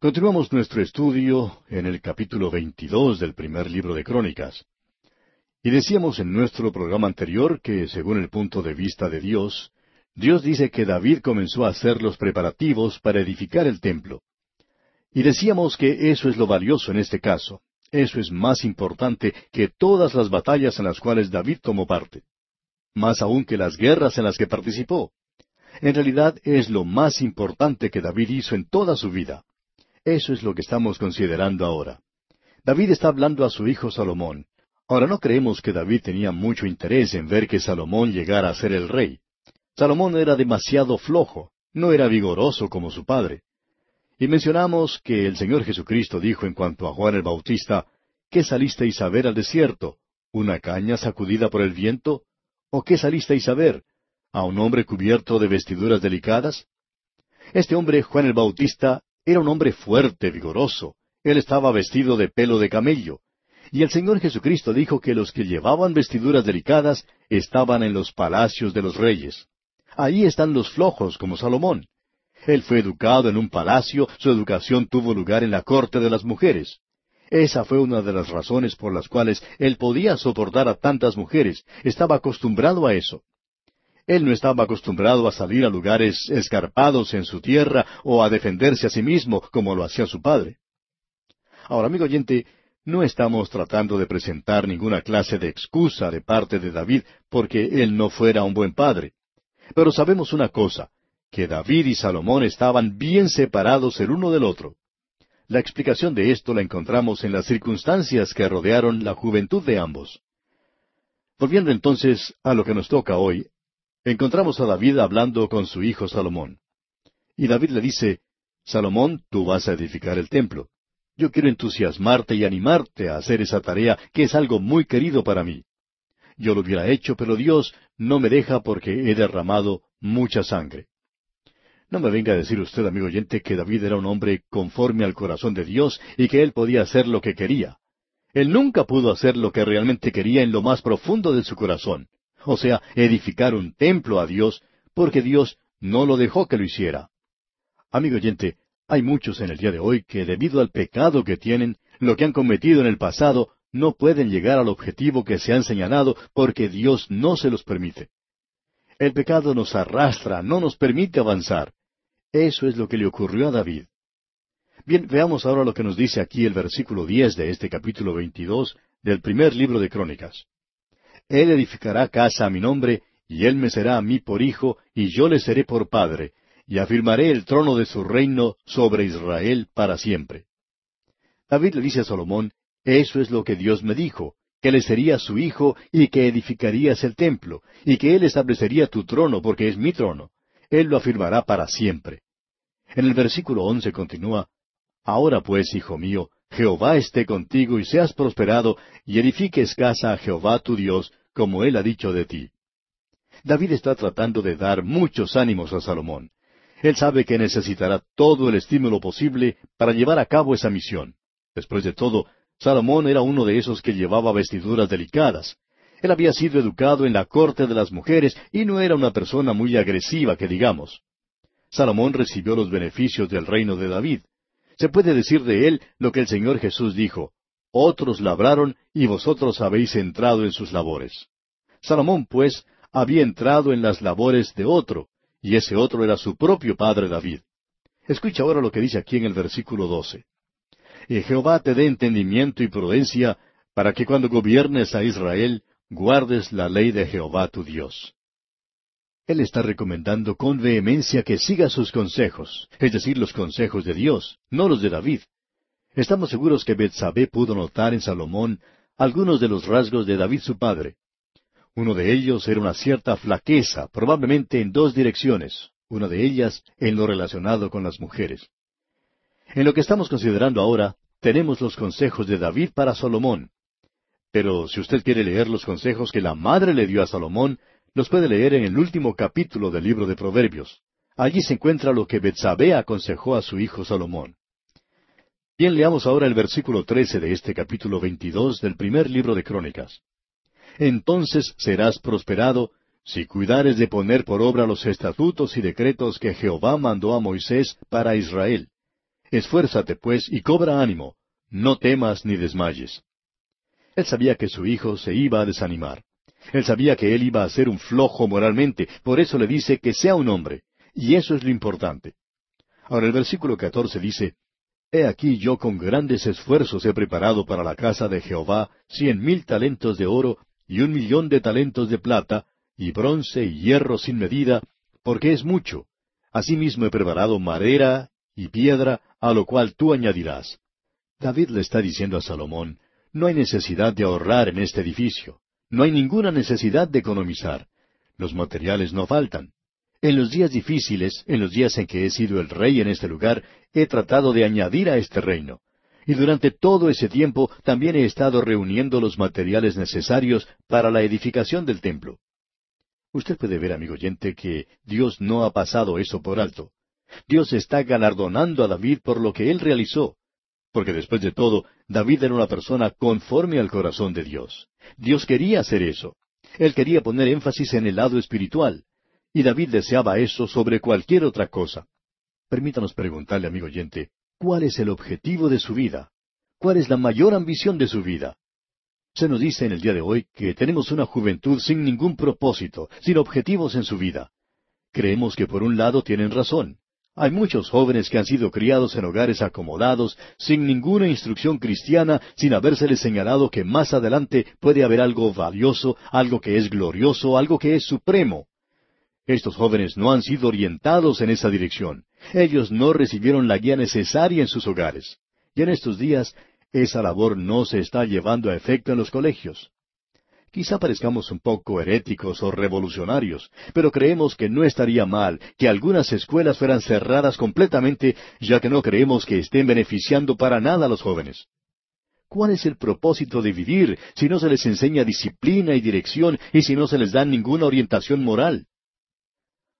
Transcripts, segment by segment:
Continuamos nuestro estudio en el capítulo 22 del primer libro de Crónicas. Y decíamos en nuestro programa anterior que, según el punto de vista de Dios, Dios dice que David comenzó a hacer los preparativos para edificar el templo. Y decíamos que eso es lo valioso en este caso. Eso es más importante que todas las batallas en las cuales David tomó parte. Más aún que las guerras en las que participó. En realidad es lo más importante que David hizo en toda su vida. Eso es lo que estamos considerando ahora. David está hablando a su hijo Salomón. Ahora no creemos que David tenía mucho interés en ver que Salomón llegara a ser el rey. Salomón era demasiado flojo, no era vigoroso como su padre. Y mencionamos que el Señor Jesucristo dijo en cuanto a Juan el Bautista, ¿qué salisteis a ver al desierto? ¿Una caña sacudida por el viento? ¿O qué salisteis a ver? ¿A un hombre cubierto de vestiduras delicadas? Este hombre, Juan el Bautista, era un hombre fuerte, vigoroso. Él estaba vestido de pelo de camello. Y el Señor Jesucristo dijo que los que llevaban vestiduras delicadas estaban en los palacios de los reyes. Ahí están los flojos, como Salomón. Él fue educado en un palacio, su educación tuvo lugar en la corte de las mujeres. Esa fue una de las razones por las cuales él podía soportar a tantas mujeres, estaba acostumbrado a eso. Él no estaba acostumbrado a salir a lugares escarpados en su tierra o a defenderse a sí mismo como lo hacía su padre. Ahora, amigo oyente, no estamos tratando de presentar ninguna clase de excusa de parte de David porque él no fuera un buen padre. Pero sabemos una cosa, que David y Salomón estaban bien separados el uno del otro. La explicación de esto la encontramos en las circunstancias que rodearon la juventud de ambos. Volviendo entonces a lo que nos toca hoy, encontramos a David hablando con su hijo Salomón. Y David le dice, Salomón, tú vas a edificar el templo. Yo quiero entusiasmarte y animarte a hacer esa tarea que es algo muy querido para mí. Yo lo hubiera hecho, pero Dios no me deja porque he derramado mucha sangre. No me venga a decir usted, amigo oyente, que David era un hombre conforme al corazón de Dios y que él podía hacer lo que quería. Él nunca pudo hacer lo que realmente quería en lo más profundo de su corazón o sea, edificar un templo a Dios, porque Dios no lo dejó que lo hiciera. Amigo oyente, hay muchos en el día de hoy que debido al pecado que tienen, lo que han cometido en el pasado, no pueden llegar al objetivo que se han señalado porque Dios no se los permite. El pecado nos arrastra, no nos permite avanzar. Eso es lo que le ocurrió a David. Bien, veamos ahora lo que nos dice aquí el versículo diez de este capítulo veintidós del primer libro de Crónicas. Él edificará casa a mi nombre, y él me será a mí por hijo, y yo le seré por padre, y afirmaré el trono de su reino sobre Israel para siempre. David le dice a Salomón, eso es lo que Dios me dijo, que le sería su hijo y que edificarías el templo, y que él establecería tu trono porque es mi trono. Él lo afirmará para siempre. En el versículo once continúa, Ahora pues, hijo mío, Jehová esté contigo y seas prosperado, y edifiques casa a Jehová tu Dios, como él ha dicho de ti. David está tratando de dar muchos ánimos a Salomón. Él sabe que necesitará todo el estímulo posible para llevar a cabo esa misión. Después de todo, Salomón era uno de esos que llevaba vestiduras delicadas. Él había sido educado en la corte de las mujeres y no era una persona muy agresiva, que digamos. Salomón recibió los beneficios del reino de David. Se puede decir de él lo que el Señor Jesús dijo, otros labraron y vosotros habéis entrado en sus labores. Salomón, pues, había entrado en las labores de otro, y ese otro era su propio padre David. Escucha ahora lo que dice aquí en el versículo doce. Y Jehová te dé entendimiento y prudencia, para que cuando gobiernes a Israel, guardes la ley de Jehová tu Dios. Él está recomendando con vehemencia que siga sus consejos, es decir, los consejos de Dios, no los de David. Estamos seguros que Betsabé pudo notar en Salomón algunos de los rasgos de David su padre. Uno de ellos era una cierta flaqueza, probablemente en dos direcciones, una de ellas en lo relacionado con las mujeres. En lo que estamos considerando ahora, tenemos los consejos de David para Salomón. Pero si usted quiere leer los consejos que la madre le dio a Salomón, los puede leer en el último capítulo del libro de Proverbios. Allí se encuentra lo que Betsabé aconsejó a su hijo Salomón. Bien, leamos ahora el versículo trece de este capítulo veintidós del primer libro de Crónicas. Entonces serás prosperado si cuidares de poner por obra los estatutos y decretos que Jehová mandó a Moisés para Israel. Esfuérzate, pues, y cobra ánimo. No temas ni desmayes. Él sabía que su hijo se iba a desanimar. Él sabía que él iba a ser un flojo moralmente, por eso le dice que sea un hombre. Y eso es lo importante. Ahora el versículo catorce dice, He aquí yo con grandes esfuerzos he preparado para la casa de Jehová cien mil talentos de oro y un millón de talentos de plata, y bronce y hierro sin medida, porque es mucho. Asimismo he preparado madera y piedra, a lo cual tú añadirás. David le está diciendo a Salomón, no hay necesidad de ahorrar en este edificio, no hay ninguna necesidad de economizar. Los materiales no faltan. En los días difíciles, en los días en que he sido el rey en este lugar, he tratado de añadir a este reino. Y durante todo ese tiempo también he estado reuniendo los materiales necesarios para la edificación del templo. Usted puede ver, amigo oyente, que Dios no ha pasado eso por alto. Dios está galardonando a David por lo que él realizó. Porque después de todo, David era una persona conforme al corazón de Dios. Dios quería hacer eso. Él quería poner énfasis en el lado espiritual. Y David deseaba eso sobre cualquier otra cosa. Permítanos preguntarle, amigo oyente, ¿cuál es el objetivo de su vida? ¿Cuál es la mayor ambición de su vida? Se nos dice en el día de hoy que tenemos una juventud sin ningún propósito, sin objetivos en su vida. Creemos que por un lado tienen razón. Hay muchos jóvenes que han sido criados en hogares acomodados, sin ninguna instrucción cristiana, sin habérseles señalado que más adelante puede haber algo valioso, algo que es glorioso, algo que es supremo. Estos jóvenes no han sido orientados en esa dirección. Ellos no recibieron la guía necesaria en sus hogares. Y en estos días, esa labor no se está llevando a efecto en los colegios. Quizá parezcamos un poco heréticos o revolucionarios, pero creemos que no estaría mal que algunas escuelas fueran cerradas completamente, ya que no creemos que estén beneficiando para nada a los jóvenes. ¿Cuál es el propósito de vivir si no se les enseña disciplina y dirección y si no se les da ninguna orientación moral?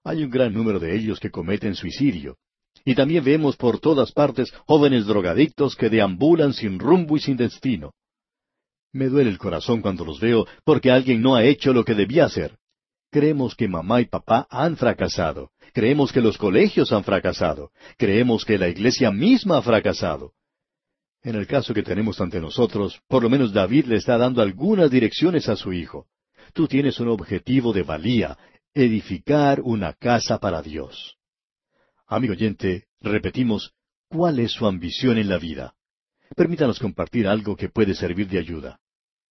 Hay un gran número de ellos que cometen suicidio. Y también vemos por todas partes jóvenes drogadictos que deambulan sin rumbo y sin destino. Me duele el corazón cuando los veo porque alguien no ha hecho lo que debía hacer. Creemos que mamá y papá han fracasado. Creemos que los colegios han fracasado. Creemos que la iglesia misma ha fracasado. En el caso que tenemos ante nosotros, por lo menos David le está dando algunas direcciones a su hijo. Tú tienes un objetivo de valía, edificar una casa para Dios. Amigo oyente, repetimos, ¿cuál es su ambición en la vida? Permítanos compartir algo que puede servir de ayuda.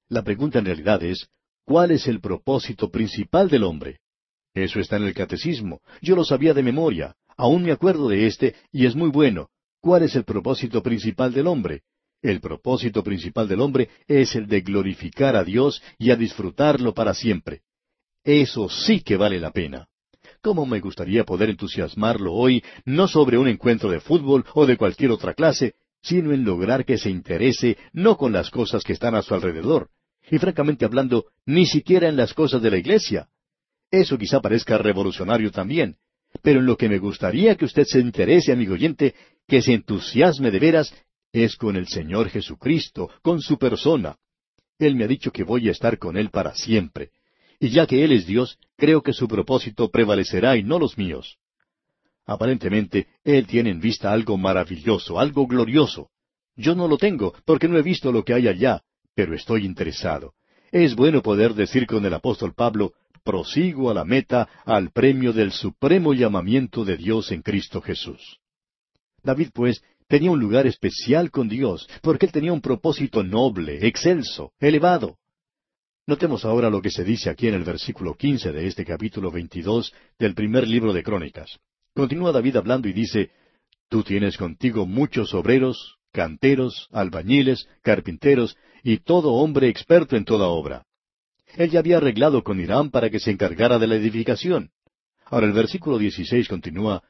La pregunta en realidad es, ¿cuál es el propósito principal del hombre? Eso está en el catecismo. Yo lo sabía de memoria. Aún me acuerdo de este y es muy bueno. ¿Cuál es el propósito principal del hombre? El propósito principal del hombre es el de glorificar a Dios y a disfrutarlo para siempre. Eso sí que vale la pena. ¿Cómo me gustaría poder entusiasmarlo hoy, no sobre un encuentro de fútbol o de cualquier otra clase, sino en lograr que se interese no con las cosas que están a su alrededor, y francamente hablando, ni siquiera en las cosas de la iglesia. Eso quizá parezca revolucionario también, pero en lo que me gustaría que usted se interese, amigo oyente, que se entusiasme de veras, es con el Señor Jesucristo, con su persona. Él me ha dicho que voy a estar con Él para siempre y ya que Él es Dios, creo que su propósito prevalecerá y no los míos. Aparentemente, Él tiene en vista algo maravilloso, algo glorioso. Yo no lo tengo, porque no he visto lo que hay allá, pero estoy interesado. Es bueno poder decir con el apóstol Pablo, prosigo a la meta, al premio del supremo llamamiento de Dios en Cristo Jesús. David, pues, tenía un lugar especial con Dios, porque él tenía un propósito noble, excelso, elevado. Notemos ahora lo que se dice aquí en el versículo quince de este capítulo veintidós del primer libro de Crónicas. Continúa David hablando y dice, Tú tienes contigo muchos obreros, canteros, albañiles, carpinteros y todo hombre experto en toda obra. Él ya había arreglado con Irán para que se encargara de la edificación. Ahora el versículo dieciséis continúa,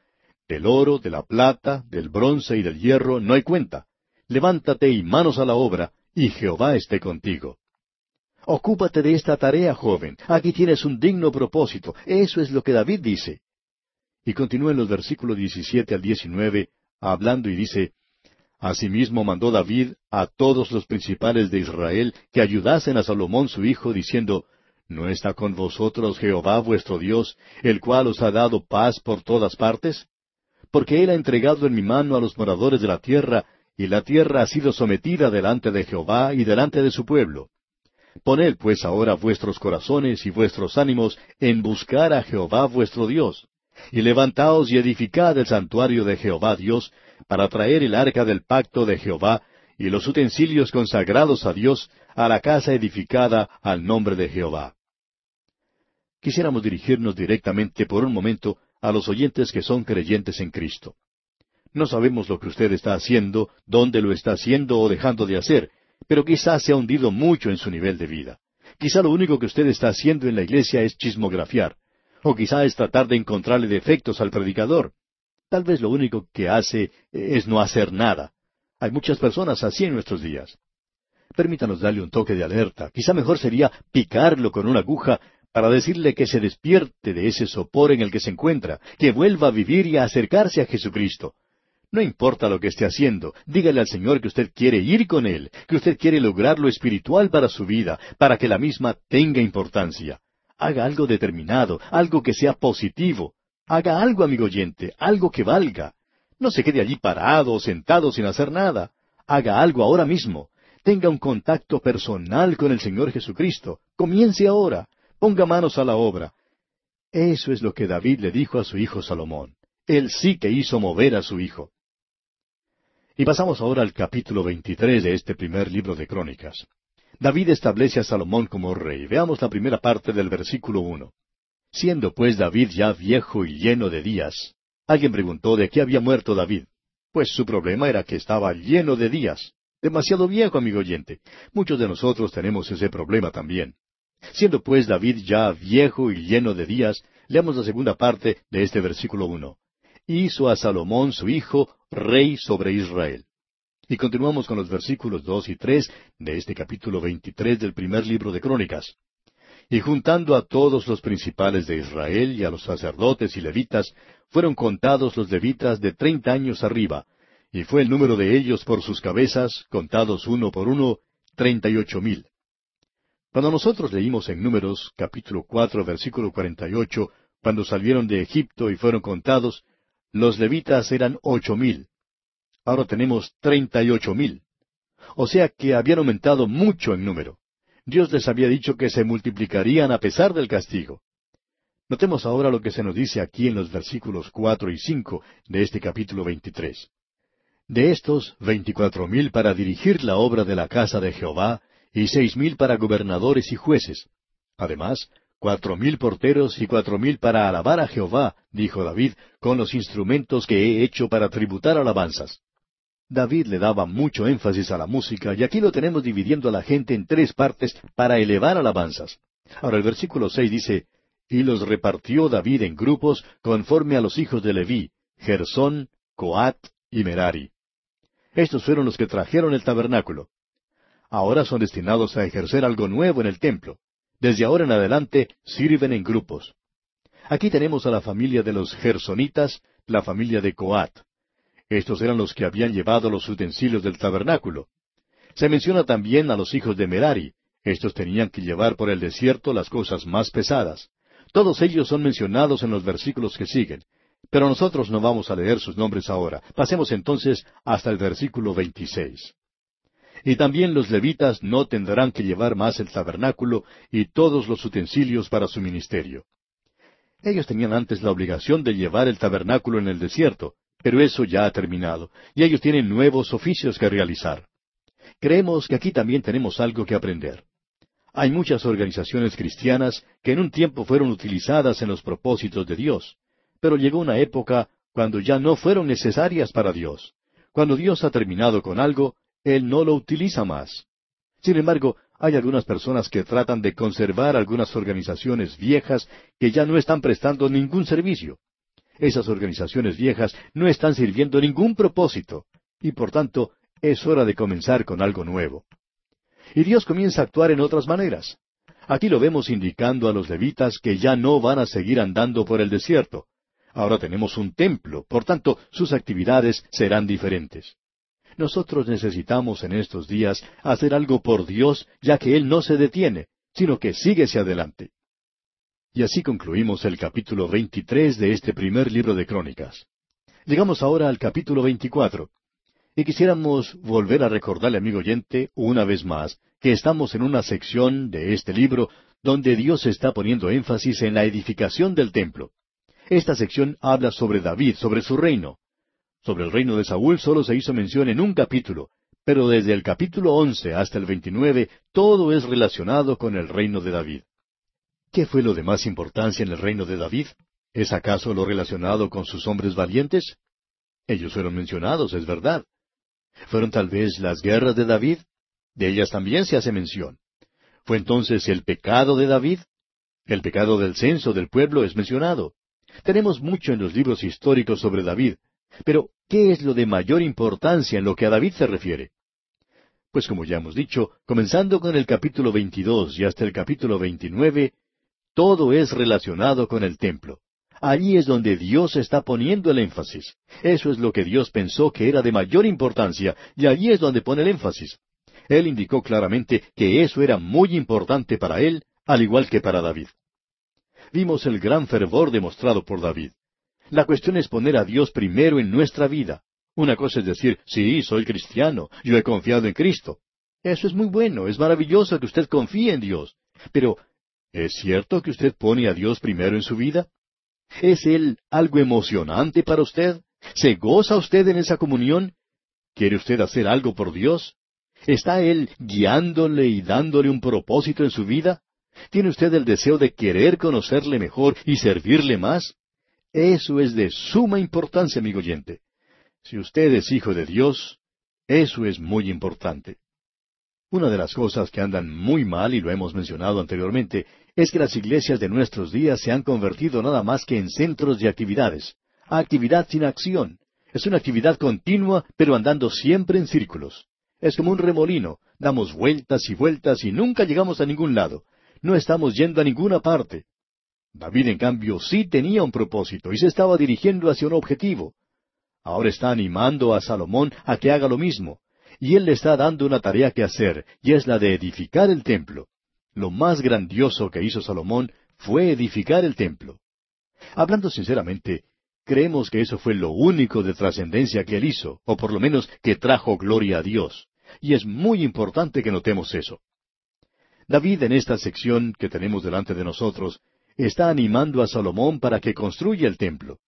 Del oro, de la plata, del bronce y del hierro no hay cuenta. Levántate y manos a la obra, y Jehová esté contigo. Ocúpate de esta tarea, joven. Aquí tienes un digno propósito. Eso es lo que David dice. Y continúa en los versículos 17 al 19, hablando y dice, Asimismo mandó David a todos los principales de Israel que ayudasen a Salomón su hijo, diciendo, ¿No está con vosotros Jehová vuestro Dios, el cual os ha dado paz por todas partes? porque Él ha entregado en mi mano a los moradores de la tierra, y la tierra ha sido sometida delante de Jehová y delante de su pueblo. Poned pues ahora vuestros corazones y vuestros ánimos en buscar a Jehová vuestro Dios, y levantaos y edificad el santuario de Jehová Dios, para traer el arca del pacto de Jehová, y los utensilios consagrados a Dios, a la casa edificada al nombre de Jehová. Quisiéramos dirigirnos directamente por un momento a los oyentes que son creyentes en Cristo. No sabemos lo que usted está haciendo, dónde lo está haciendo o dejando de hacer, pero quizá se ha hundido mucho en su nivel de vida. Quizá lo único que usted está haciendo en la iglesia es chismografiar, o quizá es tratar de encontrarle defectos al predicador. Tal vez lo único que hace es no hacer nada. Hay muchas personas así en nuestros días. Permítanos darle un toque de alerta. Quizá mejor sería picarlo con una aguja para decirle que se despierte de ese sopor en el que se encuentra, que vuelva a vivir y a acercarse a Jesucristo. No importa lo que esté haciendo, dígale al Señor que usted quiere ir con Él, que usted quiere lograr lo espiritual para su vida, para que la misma tenga importancia. Haga algo determinado, algo que sea positivo. Haga algo, amigo oyente, algo que valga. No se quede allí parado o sentado sin hacer nada. Haga algo ahora mismo. Tenga un contacto personal con el Señor Jesucristo. Comience ahora. Ponga manos a la obra. Eso es lo que David le dijo a su hijo Salomón. Él sí que hizo mover a su hijo. Y pasamos ahora al capítulo 23 de este primer libro de Crónicas. David establece a Salomón como rey. Veamos la primera parte del versículo uno. Siendo pues David ya viejo y lleno de días. Alguien preguntó de qué había muerto David. Pues su problema era que estaba lleno de días. Demasiado viejo, amigo oyente. Muchos de nosotros tenemos ese problema también. Siendo pues David ya viejo y lleno de días, leamos la segunda parte de este versículo uno. Hizo a Salomón su hijo rey sobre Israel. Y continuamos con los versículos dos y tres de este capítulo veintitrés del primer libro de Crónicas. Y juntando a todos los principales de Israel y a los sacerdotes y levitas, fueron contados los levitas de treinta años arriba, y fue el número de ellos por sus cabezas, contados uno por uno, treinta y ocho mil. Cuando nosotros leímos en Números capítulo cuatro versículo cuarenta y ocho, cuando salieron de Egipto y fueron contados, los levitas eran ocho mil. Ahora tenemos treinta y ocho mil. O sea que habían aumentado mucho en número. Dios les había dicho que se multiplicarían a pesar del castigo. Notemos ahora lo que se nos dice aquí en los versículos cuatro y cinco de este capítulo veintitrés. De estos, veinticuatro mil para dirigir la obra de la casa de Jehová, y seis mil para gobernadores y jueces. Además, cuatro mil porteros y cuatro mil para alabar a Jehová, dijo David, con los instrumentos que he hecho para tributar alabanzas. David le daba mucho énfasis a la música, y aquí lo tenemos dividiendo a la gente en tres partes para elevar alabanzas. Ahora el versículo seis dice, Y los repartió David en grupos conforme a los hijos de Leví, Gersón, Coat y Merari. Estos fueron los que trajeron el tabernáculo. Ahora son destinados a ejercer algo nuevo en el templo. Desde ahora en adelante sirven en grupos. Aquí tenemos a la familia de los gersonitas, la familia de Coat. Estos eran los que habían llevado los utensilios del tabernáculo. Se menciona también a los hijos de Merari. Estos tenían que llevar por el desierto las cosas más pesadas. Todos ellos son mencionados en los versículos que siguen. Pero nosotros no vamos a leer sus nombres ahora. Pasemos entonces hasta el versículo 26. Y también los levitas no tendrán que llevar más el tabernáculo y todos los utensilios para su ministerio. Ellos tenían antes la obligación de llevar el tabernáculo en el desierto, pero eso ya ha terminado, y ellos tienen nuevos oficios que realizar. Creemos que aquí también tenemos algo que aprender. Hay muchas organizaciones cristianas que en un tiempo fueron utilizadas en los propósitos de Dios, pero llegó una época cuando ya no fueron necesarias para Dios. Cuando Dios ha terminado con algo, él no lo utiliza más. Sin embargo, hay algunas personas que tratan de conservar algunas organizaciones viejas que ya no están prestando ningún servicio. Esas organizaciones viejas no están sirviendo ningún propósito, y por tanto es hora de comenzar con algo nuevo. Y Dios comienza a actuar en otras maneras. Aquí lo vemos indicando a los levitas que ya no van a seguir andando por el desierto. Ahora tenemos un templo, por tanto sus actividades serán diferentes. Nosotros necesitamos en estos días hacer algo por Dios, ya que Él no se detiene, sino que sigue hacia adelante. Y así concluimos el capítulo 23 de este primer libro de Crónicas. Llegamos ahora al capítulo 24. Y quisiéramos volver a recordarle, amigo oyente, una vez más, que estamos en una sección de este libro donde Dios está poniendo énfasis en la edificación del templo. Esta sección habla sobre David, sobre su reino. Sobre el reino de Saúl solo se hizo mención en un capítulo, pero desde el capítulo once hasta el veintinueve todo es relacionado con el reino de David. ¿Qué fue lo de más importancia en el reino de David? ¿Es acaso lo relacionado con sus hombres valientes? Ellos fueron mencionados, es verdad. ¿Fueron tal vez las guerras de David? De ellas también se hace mención. ¿Fue entonces el pecado de David? El pecado del censo del pueblo es mencionado. Tenemos mucho en los libros históricos sobre David, pero ¿qué es lo de mayor importancia en lo que a David se refiere? Pues como ya hemos dicho, comenzando con el capítulo 22 y hasta el capítulo 29, todo es relacionado con el templo. Allí es donde Dios está poniendo el énfasis. Eso es lo que Dios pensó que era de mayor importancia, y allí es donde pone el énfasis. Él indicó claramente que eso era muy importante para él, al igual que para David. Vimos el gran fervor demostrado por David. La cuestión es poner a Dios primero en nuestra vida. Una cosa es decir, sí, soy cristiano, yo he confiado en Cristo. Eso es muy bueno, es maravilloso que usted confíe en Dios. Pero, ¿es cierto que usted pone a Dios primero en su vida? ¿Es Él algo emocionante para usted? ¿Se goza usted en esa comunión? ¿Quiere usted hacer algo por Dios? ¿Está Él guiándole y dándole un propósito en su vida? ¿Tiene usted el deseo de querer conocerle mejor y servirle más? Eso es de suma importancia, amigo oyente. Si usted es hijo de Dios, eso es muy importante. Una de las cosas que andan muy mal, y lo hemos mencionado anteriormente, es que las iglesias de nuestros días se han convertido nada más que en centros de actividades. Actividad sin acción. Es una actividad continua, pero andando siempre en círculos. Es como un remolino. Damos vueltas y vueltas y nunca llegamos a ningún lado. No estamos yendo a ninguna parte. David, en cambio, sí tenía un propósito y se estaba dirigiendo hacia un objetivo. Ahora está animando a Salomón a que haga lo mismo, y él le está dando una tarea que hacer, y es la de edificar el templo. Lo más grandioso que hizo Salomón fue edificar el templo. Hablando sinceramente, creemos que eso fue lo único de trascendencia que él hizo, o por lo menos que trajo gloria a Dios. Y es muy importante que notemos eso. David en esta sección que tenemos delante de nosotros está animando a Salomón para que construya el templo.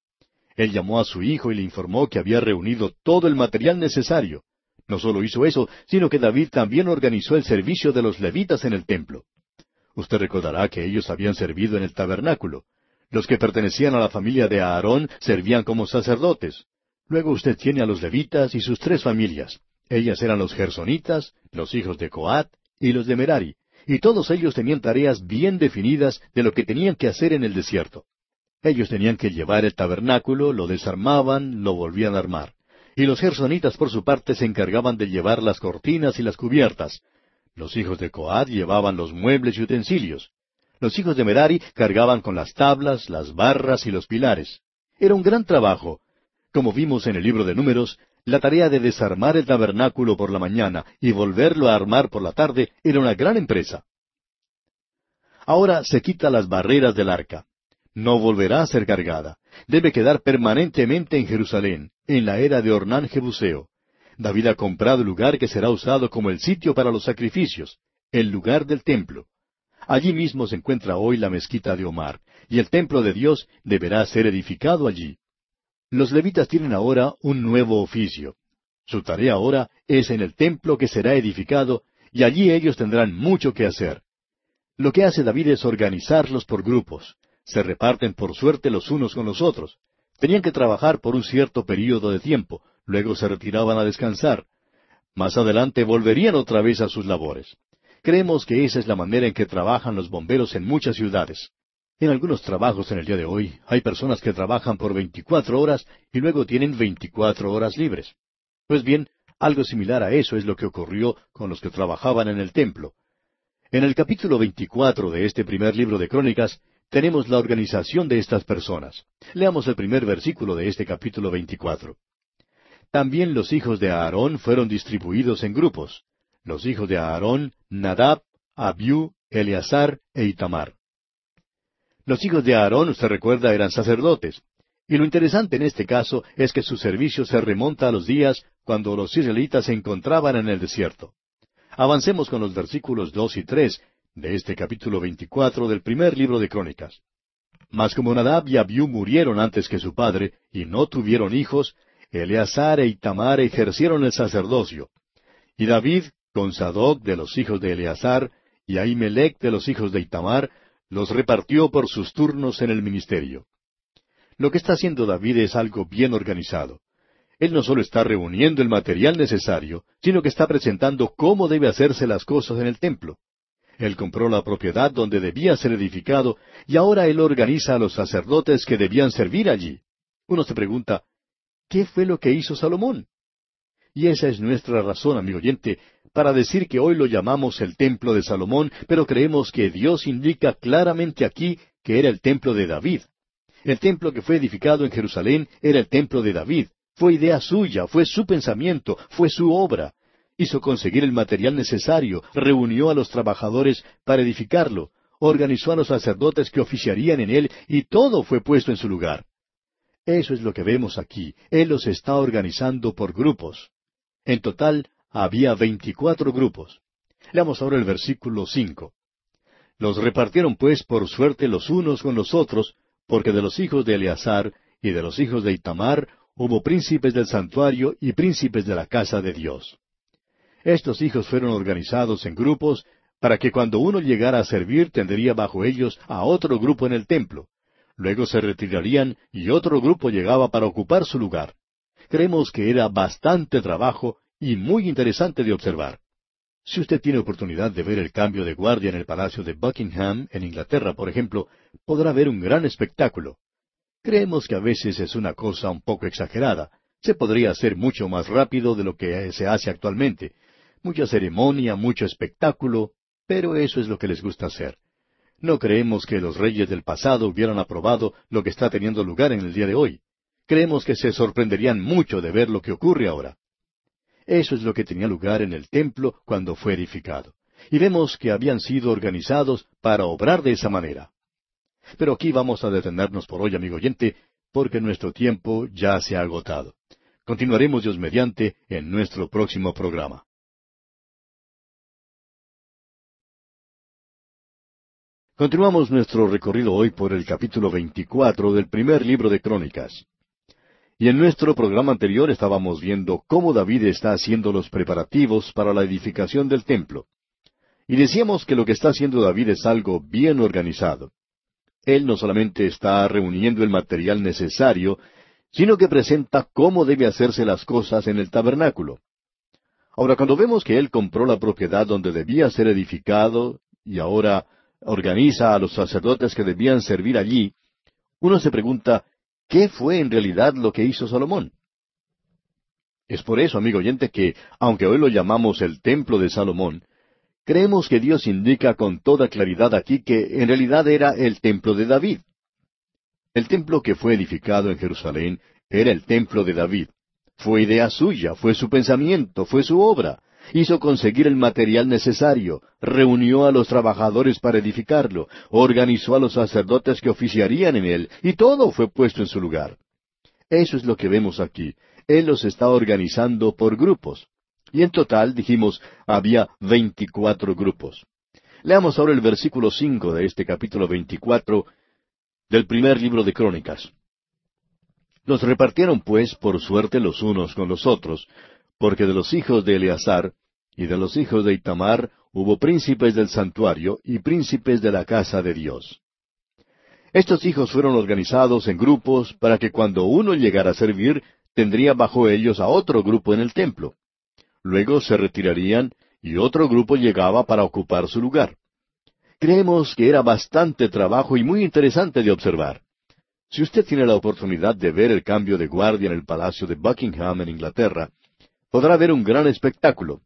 Él llamó a su hijo y le informó que había reunido todo el material necesario. No solo hizo eso, sino que David también organizó el servicio de los levitas en el templo. Usted recordará que ellos habían servido en el tabernáculo. Los que pertenecían a la familia de Aarón servían como sacerdotes. Luego usted tiene a los levitas y sus tres familias. Ellas eran los gersonitas, los hijos de Coat y los de Merari, y todos ellos tenían tareas bien definidas de lo que tenían que hacer en el desierto. Ellos tenían que llevar el tabernáculo, lo desarmaban, lo volvían a armar. Y los gersonitas por su parte se encargaban de llevar las cortinas y las cubiertas. Los hijos de Coad llevaban los muebles y utensilios. Los hijos de Merari cargaban con las tablas, las barras y los pilares. Era un gran trabajo. Como vimos en el libro de Números, la tarea de desarmar el tabernáculo por la mañana y volverlo a armar por la tarde era una gran empresa. Ahora se quita las barreras del arca. No volverá a ser cargada. Debe quedar permanentemente en Jerusalén, en la era de Ornán Jebuseo. David ha comprado el lugar que será usado como el sitio para los sacrificios, el lugar del templo. Allí mismo se encuentra hoy la mezquita de Omar, y el templo de Dios deberá ser edificado allí. Los levitas tienen ahora un nuevo oficio. Su tarea ahora es en el templo que será edificado, y allí ellos tendrán mucho que hacer. Lo que hace David es organizarlos por grupos. Se reparten por suerte los unos con los otros. Tenían que trabajar por un cierto período de tiempo, luego se retiraban a descansar. Más adelante volverían otra vez a sus labores. Creemos que esa es la manera en que trabajan los bomberos en muchas ciudades. En algunos trabajos en el día de hoy hay personas que trabajan por veinticuatro horas y luego tienen veinticuatro horas libres. Pues bien, algo similar a eso es lo que ocurrió con los que trabajaban en el templo. En el capítulo veinticuatro de este primer libro de Crónicas tenemos la organización de estas personas. Leamos el primer versículo de este capítulo veinticuatro. También los hijos de Aarón fueron distribuidos en grupos. Los hijos de Aarón, Nadab, Abiú, Eleazar e Itamar. Los hijos de Aarón, usted recuerda, eran sacerdotes. Y lo interesante en este caso es que su servicio se remonta a los días cuando los israelitas se encontraban en el desierto. Avancemos con los versículos dos y tres de este capítulo veinticuatro del primer libro de Crónicas. Mas como Nadab y Abiú murieron antes que su padre, y no tuvieron hijos, Eleazar e Itamar ejercieron el sacerdocio. Y David, con Sadoc de los hijos de Eleazar, y Ahimelech de los hijos de Itamar, los repartió por sus turnos en el ministerio. Lo que está haciendo David es algo bien organizado. Él no solo está reuniendo el material necesario, sino que está presentando cómo debe hacerse las cosas en el templo. Él compró la propiedad donde debía ser edificado y ahora él organiza a los sacerdotes que debían servir allí. Uno se pregunta, ¿qué fue lo que hizo Salomón? Y esa es nuestra razón, amigo oyente, para decir que hoy lo llamamos el templo de Salomón, pero creemos que Dios indica claramente aquí que era el templo de David. El templo que fue edificado en Jerusalén era el templo de David. Fue idea suya, fue su pensamiento, fue su obra hizo conseguir el material necesario, reunió a los trabajadores para edificarlo, organizó a los sacerdotes que oficiarían en él y todo fue puesto en su lugar. Eso es lo que vemos aquí. Él los está organizando por grupos. En total había veinticuatro grupos. Leamos ahora el versículo cinco. Los repartieron pues por suerte los unos con los otros, porque de los hijos de Eleazar y de los hijos de Itamar hubo príncipes del santuario y príncipes de la casa de Dios. Estos hijos fueron organizados en grupos para que cuando uno llegara a servir tendría bajo ellos a otro grupo en el templo. Luego se retirarían y otro grupo llegaba para ocupar su lugar. Creemos que era bastante trabajo y muy interesante de observar. Si usted tiene oportunidad de ver el cambio de guardia en el Palacio de Buckingham, en Inglaterra, por ejemplo, podrá ver un gran espectáculo. Creemos que a veces es una cosa un poco exagerada. Se podría hacer mucho más rápido de lo que se hace actualmente, mucha ceremonia, mucho espectáculo, pero eso es lo que les gusta hacer. No creemos que los reyes del pasado hubieran aprobado lo que está teniendo lugar en el día de hoy. Creemos que se sorprenderían mucho de ver lo que ocurre ahora. Eso es lo que tenía lugar en el templo cuando fue edificado. Y vemos que habían sido organizados para obrar de esa manera. Pero aquí vamos a detenernos por hoy, amigo oyente, porque nuestro tiempo ya se ha agotado. Continuaremos Dios mediante en nuestro próximo programa. Continuamos nuestro recorrido hoy por el capítulo 24 del primer libro de Crónicas. Y en nuestro programa anterior estábamos viendo cómo David está haciendo los preparativos para la edificación del templo. Y decíamos que lo que está haciendo David es algo bien organizado. Él no solamente está reuniendo el material necesario, sino que presenta cómo debe hacerse las cosas en el tabernáculo. Ahora, cuando vemos que él compró la propiedad donde debía ser edificado, y ahora organiza a los sacerdotes que debían servir allí, uno se pregunta, ¿qué fue en realidad lo que hizo Salomón? Es por eso, amigo oyente, que, aunque hoy lo llamamos el templo de Salomón, creemos que Dios indica con toda claridad aquí que en realidad era el templo de David. El templo que fue edificado en Jerusalén era el templo de David. Fue idea suya, fue su pensamiento, fue su obra hizo conseguir el material necesario, reunió a los trabajadores para edificarlo, organizó a los sacerdotes que oficiarían en él, y todo fue puesto en su lugar. Eso es lo que vemos aquí. Él los está organizando por grupos. Y en total, dijimos, había veinticuatro grupos. Leamos ahora el versículo cinco de este capítulo veinticuatro del primer libro de Crónicas. Los repartieron pues por suerte los unos con los otros, porque de los hijos de Eleazar y de los hijos de Itamar hubo príncipes del santuario y príncipes de la casa de Dios. Estos hijos fueron organizados en grupos para que cuando uno llegara a servir, tendría bajo ellos a otro grupo en el templo. Luego se retirarían y otro grupo llegaba para ocupar su lugar. Creemos que era bastante trabajo y muy interesante de observar. Si usted tiene la oportunidad de ver el cambio de guardia en el Palacio de Buckingham en Inglaterra, podrá ver un gran espectáculo.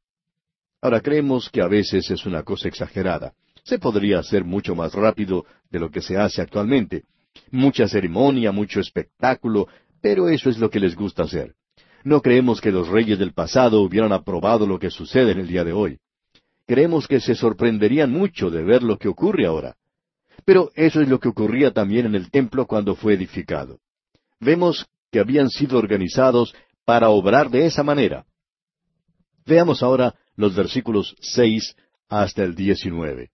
Ahora creemos que a veces es una cosa exagerada. Se podría hacer mucho más rápido de lo que se hace actualmente. Mucha ceremonia, mucho espectáculo, pero eso es lo que les gusta hacer. No creemos que los reyes del pasado hubieran aprobado lo que sucede en el día de hoy. Creemos que se sorprenderían mucho de ver lo que ocurre ahora. Pero eso es lo que ocurría también en el templo cuando fue edificado. vemos que habían sido organizados para obrar de esa manera. Veamos ahora los versículos seis hasta el diecinueve.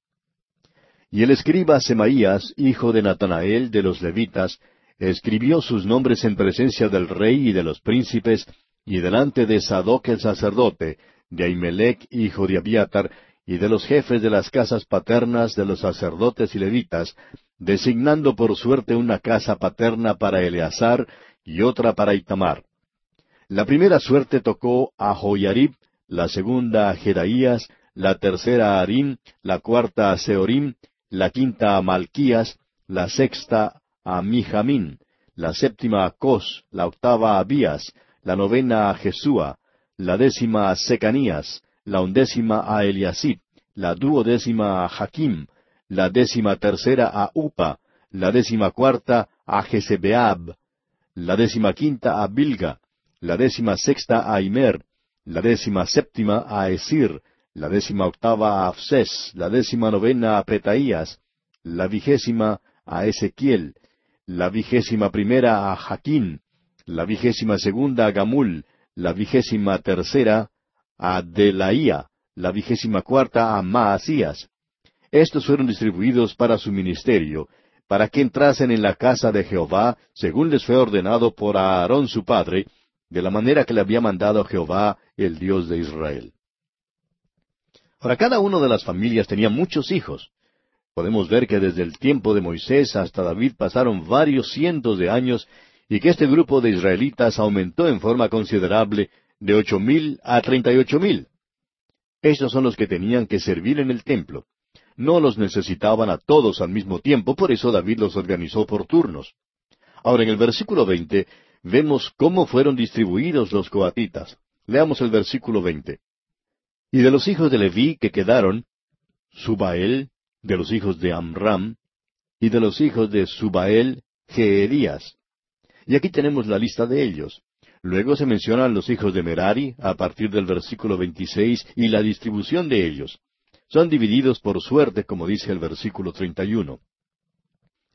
Y el escriba Semaías, hijo de Natanael de los levitas, escribió sus nombres en presencia del rey y de los príncipes, y delante de Sadoc el sacerdote, de Ahimelech, hijo de Abiatar, y de los jefes de las casas paternas de los sacerdotes y levitas, designando por suerte una casa paterna para Eleazar y otra para Itamar. La primera suerte tocó a Joyarib, la segunda a Jedaías, la tercera a Arim, la cuarta a Seorim, la quinta a Malquías, la sexta a Mijamín, la séptima a Cos, la octava a Abías, la novena a Jesúa, la décima a Secanías, la undécima a Eliasib, la duodécima a Jaquim, la décima tercera a Upa, la décima cuarta a Jezebeab, la décima quinta a Bilga, la décima sexta a Imer, la décima séptima a Esir, la décima octava a Afses, la décima novena a Petaías, la vigésima a Ezequiel, la vigésima primera a Jaquín, la vigésima segunda a Gamul, la vigésima tercera a Delaía, la vigésima cuarta a Maasías. Estos fueron distribuidos para su ministerio, para que entrasen en la casa de Jehová, según les fue ordenado por Aarón su padre, de la manera que le había mandado Jehová, el Dios de Israel. Ahora, cada una de las familias tenía muchos hijos. Podemos ver que desde el tiempo de Moisés hasta David pasaron varios cientos de años y que este grupo de israelitas aumentó en forma considerable de ocho mil a treinta y ocho mil. Estos son los que tenían que servir en el templo. No los necesitaban a todos al mismo tiempo, por eso David los organizó por turnos. Ahora en el versículo veinte vemos cómo fueron distribuidos los coatitas. Leamos el versículo veinte. Y de los hijos de Leví que quedaron, Subael, de los hijos de Amram, y de los hijos de Subael, Jeerías. Y aquí tenemos la lista de ellos. Luego se mencionan los hijos de Merari a partir del versículo 26 y la distribución de ellos. Son divididos por suerte, como dice el versículo 31.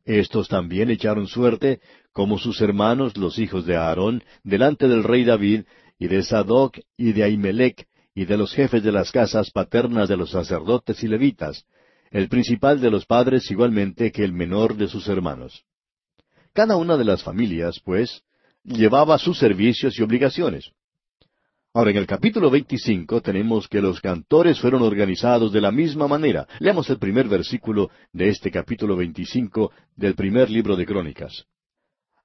Estos también echaron suerte, como sus hermanos, los hijos de Aarón, delante del rey David, y de Sadoc, y de Ahimelech, y de los jefes de las casas paternas de los sacerdotes y levitas, el principal de los padres igualmente que el menor de sus hermanos. Cada una de las familias, pues, llevaba sus servicios y obligaciones. Ahora, en el capítulo 25 tenemos que los cantores fueron organizados de la misma manera. Leamos el primer versículo de este capítulo 25 del primer libro de Crónicas.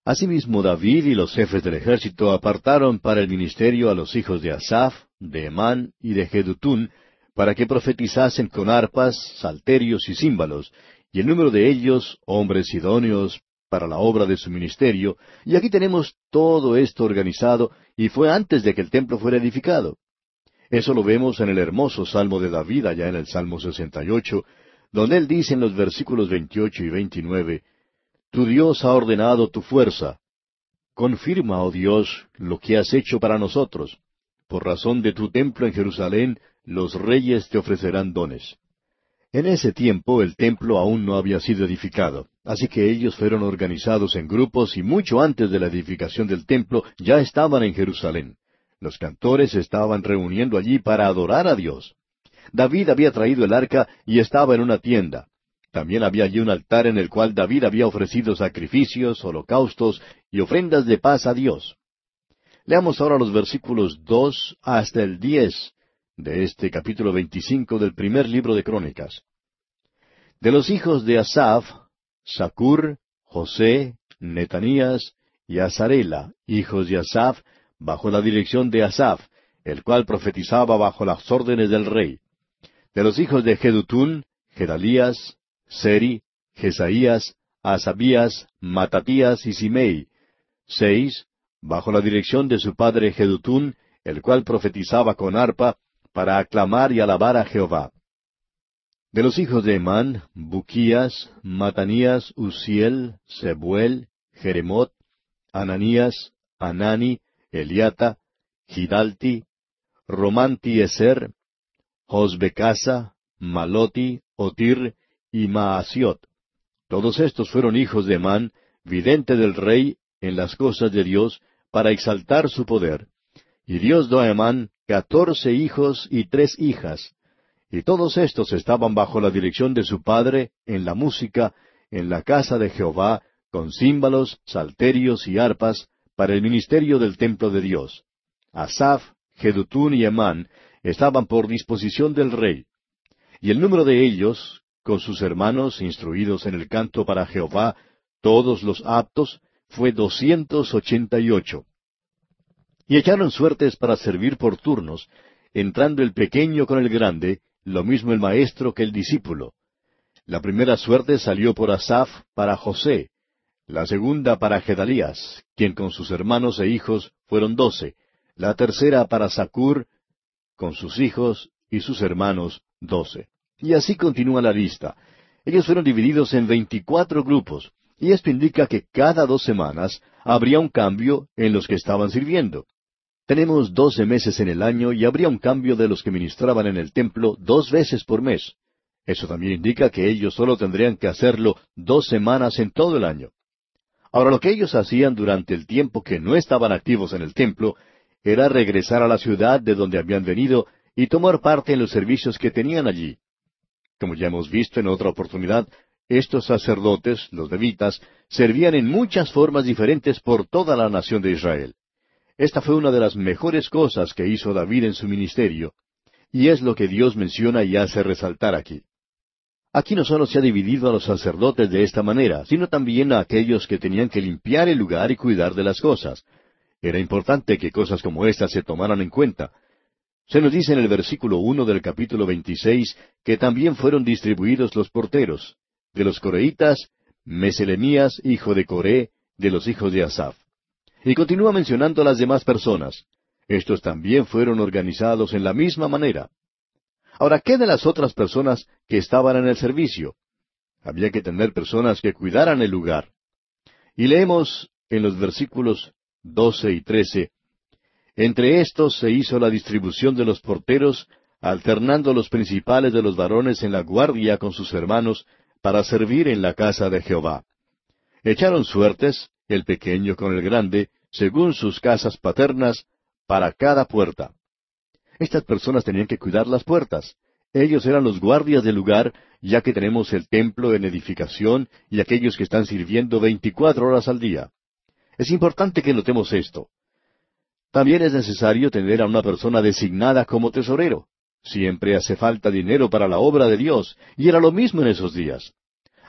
Asimismo, David y los jefes del ejército apartaron para el ministerio a los hijos de Asaph, de Emán y de Jedutún, para que profetizasen con arpas, salterios y címbalos, y el número de ellos, hombres idóneos para la obra de su ministerio, y aquí tenemos todo esto organizado, y fue antes de que el templo fuera edificado. Eso lo vemos en el hermoso Salmo de David, allá en el Salmo 68, donde él dice en los versículos 28 y 29, Tu Dios ha ordenado tu fuerza. Confirma, oh Dios, lo que has hecho para nosotros. Por razón de tu templo en Jerusalén, los reyes te ofrecerán dones. En ese tiempo el templo aún no había sido edificado, así que ellos fueron organizados en grupos y mucho antes de la edificación del templo ya estaban en Jerusalén. Los cantores estaban reuniendo allí para adorar a Dios. David había traído el arca y estaba en una tienda. También había allí un altar en el cual David había ofrecido sacrificios, holocaustos y ofrendas de paz a Dios. Leamos ahora los versículos dos hasta el diez de este capítulo 25 del primer libro de Crónicas. De los hijos de Asaph, Sacur, José, Netanías y Azarela, hijos de Asaph, bajo la dirección de Asaph, el cual profetizaba bajo las órdenes del rey. De los hijos de Jedutún, Gedalías, Seri, Jesaías, Asabías, Matatías y Simei, seis, bajo la dirección de su padre Jedutún, el cual profetizaba con arpa, para aclamar y alabar a Jehová. De los hijos de Emán, Buquías, Matanías, Uziel, Sebuel, Jeremot, Ananías, Anani, Eliata, Gidalti, Romanti Eser, Josbecasa, Maloti, Otir y Maasiot. Todos estos fueron hijos de Emán, vidente del rey en las cosas de Dios para exaltar su poder. Y Dios dio a Emán catorce hijos y tres hijas, y todos estos estaban bajo la dirección de su padre en la música, en la casa de Jehová, con címbalos, salterios y arpas, para el ministerio del templo de Dios. Asaf, Jedutún y Emán estaban por disposición del rey. Y el número de ellos, con sus hermanos instruidos en el canto para Jehová, todos los aptos, fue doscientos ochenta y ocho. Y echaron suertes para servir por turnos, entrando el pequeño con el grande, lo mismo el maestro que el discípulo. La primera suerte salió por Asaf para José, la segunda para Gedalías, quien con sus hermanos e hijos fueron doce, la tercera para Sacur, con sus hijos y sus hermanos doce. Y así continúa la lista. Ellos fueron divididos en veinticuatro grupos, y esto indica que cada dos semanas habría un cambio en los que estaban sirviendo. Tenemos doce meses en el año y habría un cambio de los que ministraban en el templo dos veces por mes. Eso también indica que ellos solo tendrían que hacerlo dos semanas en todo el año. Ahora lo que ellos hacían durante el tiempo que no estaban activos en el templo era regresar a la ciudad de donde habían venido y tomar parte en los servicios que tenían allí. Como ya hemos visto en otra oportunidad, estos sacerdotes, los levitas, servían en muchas formas diferentes por toda la nación de Israel. Esta fue una de las mejores cosas que hizo David en su ministerio, y es lo que Dios menciona y hace resaltar aquí. Aquí no solo se ha dividido a los sacerdotes de esta manera, sino también a aquellos que tenían que limpiar el lugar y cuidar de las cosas. Era importante que cosas como estas se tomaran en cuenta. Se nos dice en el versículo uno del capítulo veintiséis que también fueron distribuidos los porteros, de los coreitas, Meselemías, hijo de Coré, de los hijos de Asaph. Y continúa mencionando a las demás personas. Estos también fueron organizados en la misma manera. Ahora, ¿qué de las otras personas que estaban en el servicio? Había que tener personas que cuidaran el lugar. Y leemos en los versículos doce y trece, Entre estos se hizo la distribución de los porteros, alternando los principales de los varones en la guardia con sus hermanos, para servir en la casa de Jehová. Echaron suertes, el pequeño con el grande, según sus casas paternas, para cada puerta. Estas personas tenían que cuidar las puertas. Ellos eran los guardias del lugar, ya que tenemos el templo en edificación y aquellos que están sirviendo veinticuatro horas al día. Es importante que notemos esto. También es necesario tener a una persona designada como tesorero. Siempre hace falta dinero para la obra de Dios, y era lo mismo en esos días.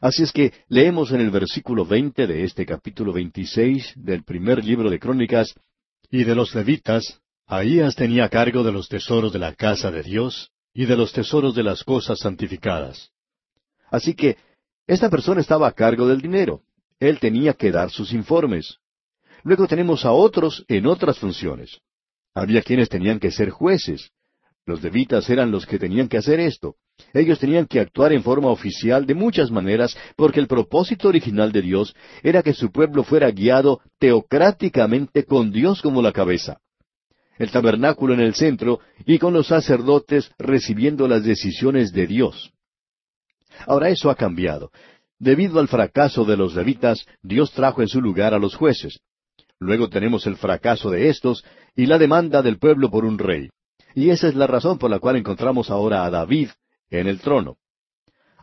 Así es que leemos en el versículo veinte de este capítulo veintiséis del primer libro de Crónicas, y de los levitas, Ahías tenía cargo de los tesoros de la casa de Dios y de los tesoros de las cosas santificadas. Así que esta persona estaba a cargo del dinero. Él tenía que dar sus informes. Luego tenemos a otros en otras funciones. Había quienes tenían que ser jueces. Los levitas eran los que tenían que hacer esto. Ellos tenían que actuar en forma oficial de muchas maneras porque el propósito original de Dios era que su pueblo fuera guiado teocráticamente con Dios como la cabeza. El tabernáculo en el centro y con los sacerdotes recibiendo las decisiones de Dios. Ahora eso ha cambiado. Debido al fracaso de los levitas, Dios trajo en su lugar a los jueces. Luego tenemos el fracaso de estos y la demanda del pueblo por un rey. Y esa es la razón por la cual encontramos ahora a David en el trono.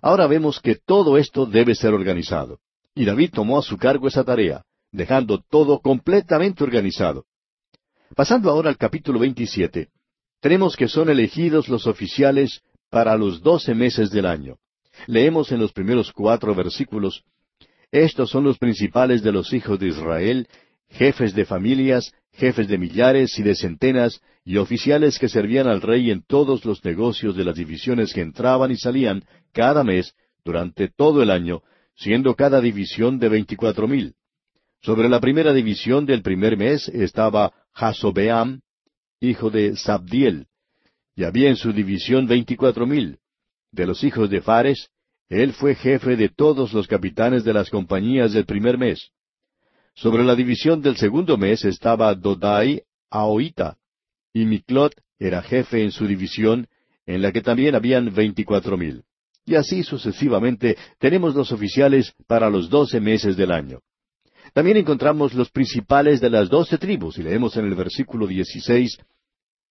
Ahora vemos que todo esto debe ser organizado. Y David tomó a su cargo esa tarea, dejando todo completamente organizado. Pasando ahora al capítulo 27, tenemos que son elegidos los oficiales para los doce meses del año. Leemos en los primeros cuatro versículos, Estos son los principales de los hijos de Israel, jefes de familias, jefes de millares y de centenas, y oficiales que servían al rey en todos los negocios de las divisiones que entraban y salían cada mes durante todo el año, siendo cada división de veinticuatro mil. Sobre la primera división del primer mes estaba Hasobeam, hijo de Sabdiel, y había en su división veinticuatro mil. De los hijos de Fares, él fue jefe de todos los capitanes de las compañías del primer mes. Sobre la división del segundo mes estaba Dodai Aoita, y Miklot era jefe en su división, en la que también habían veinticuatro mil. Y así sucesivamente tenemos los oficiales para los doce meses del año. También encontramos los principales de las doce tribus, y leemos en el versículo 16,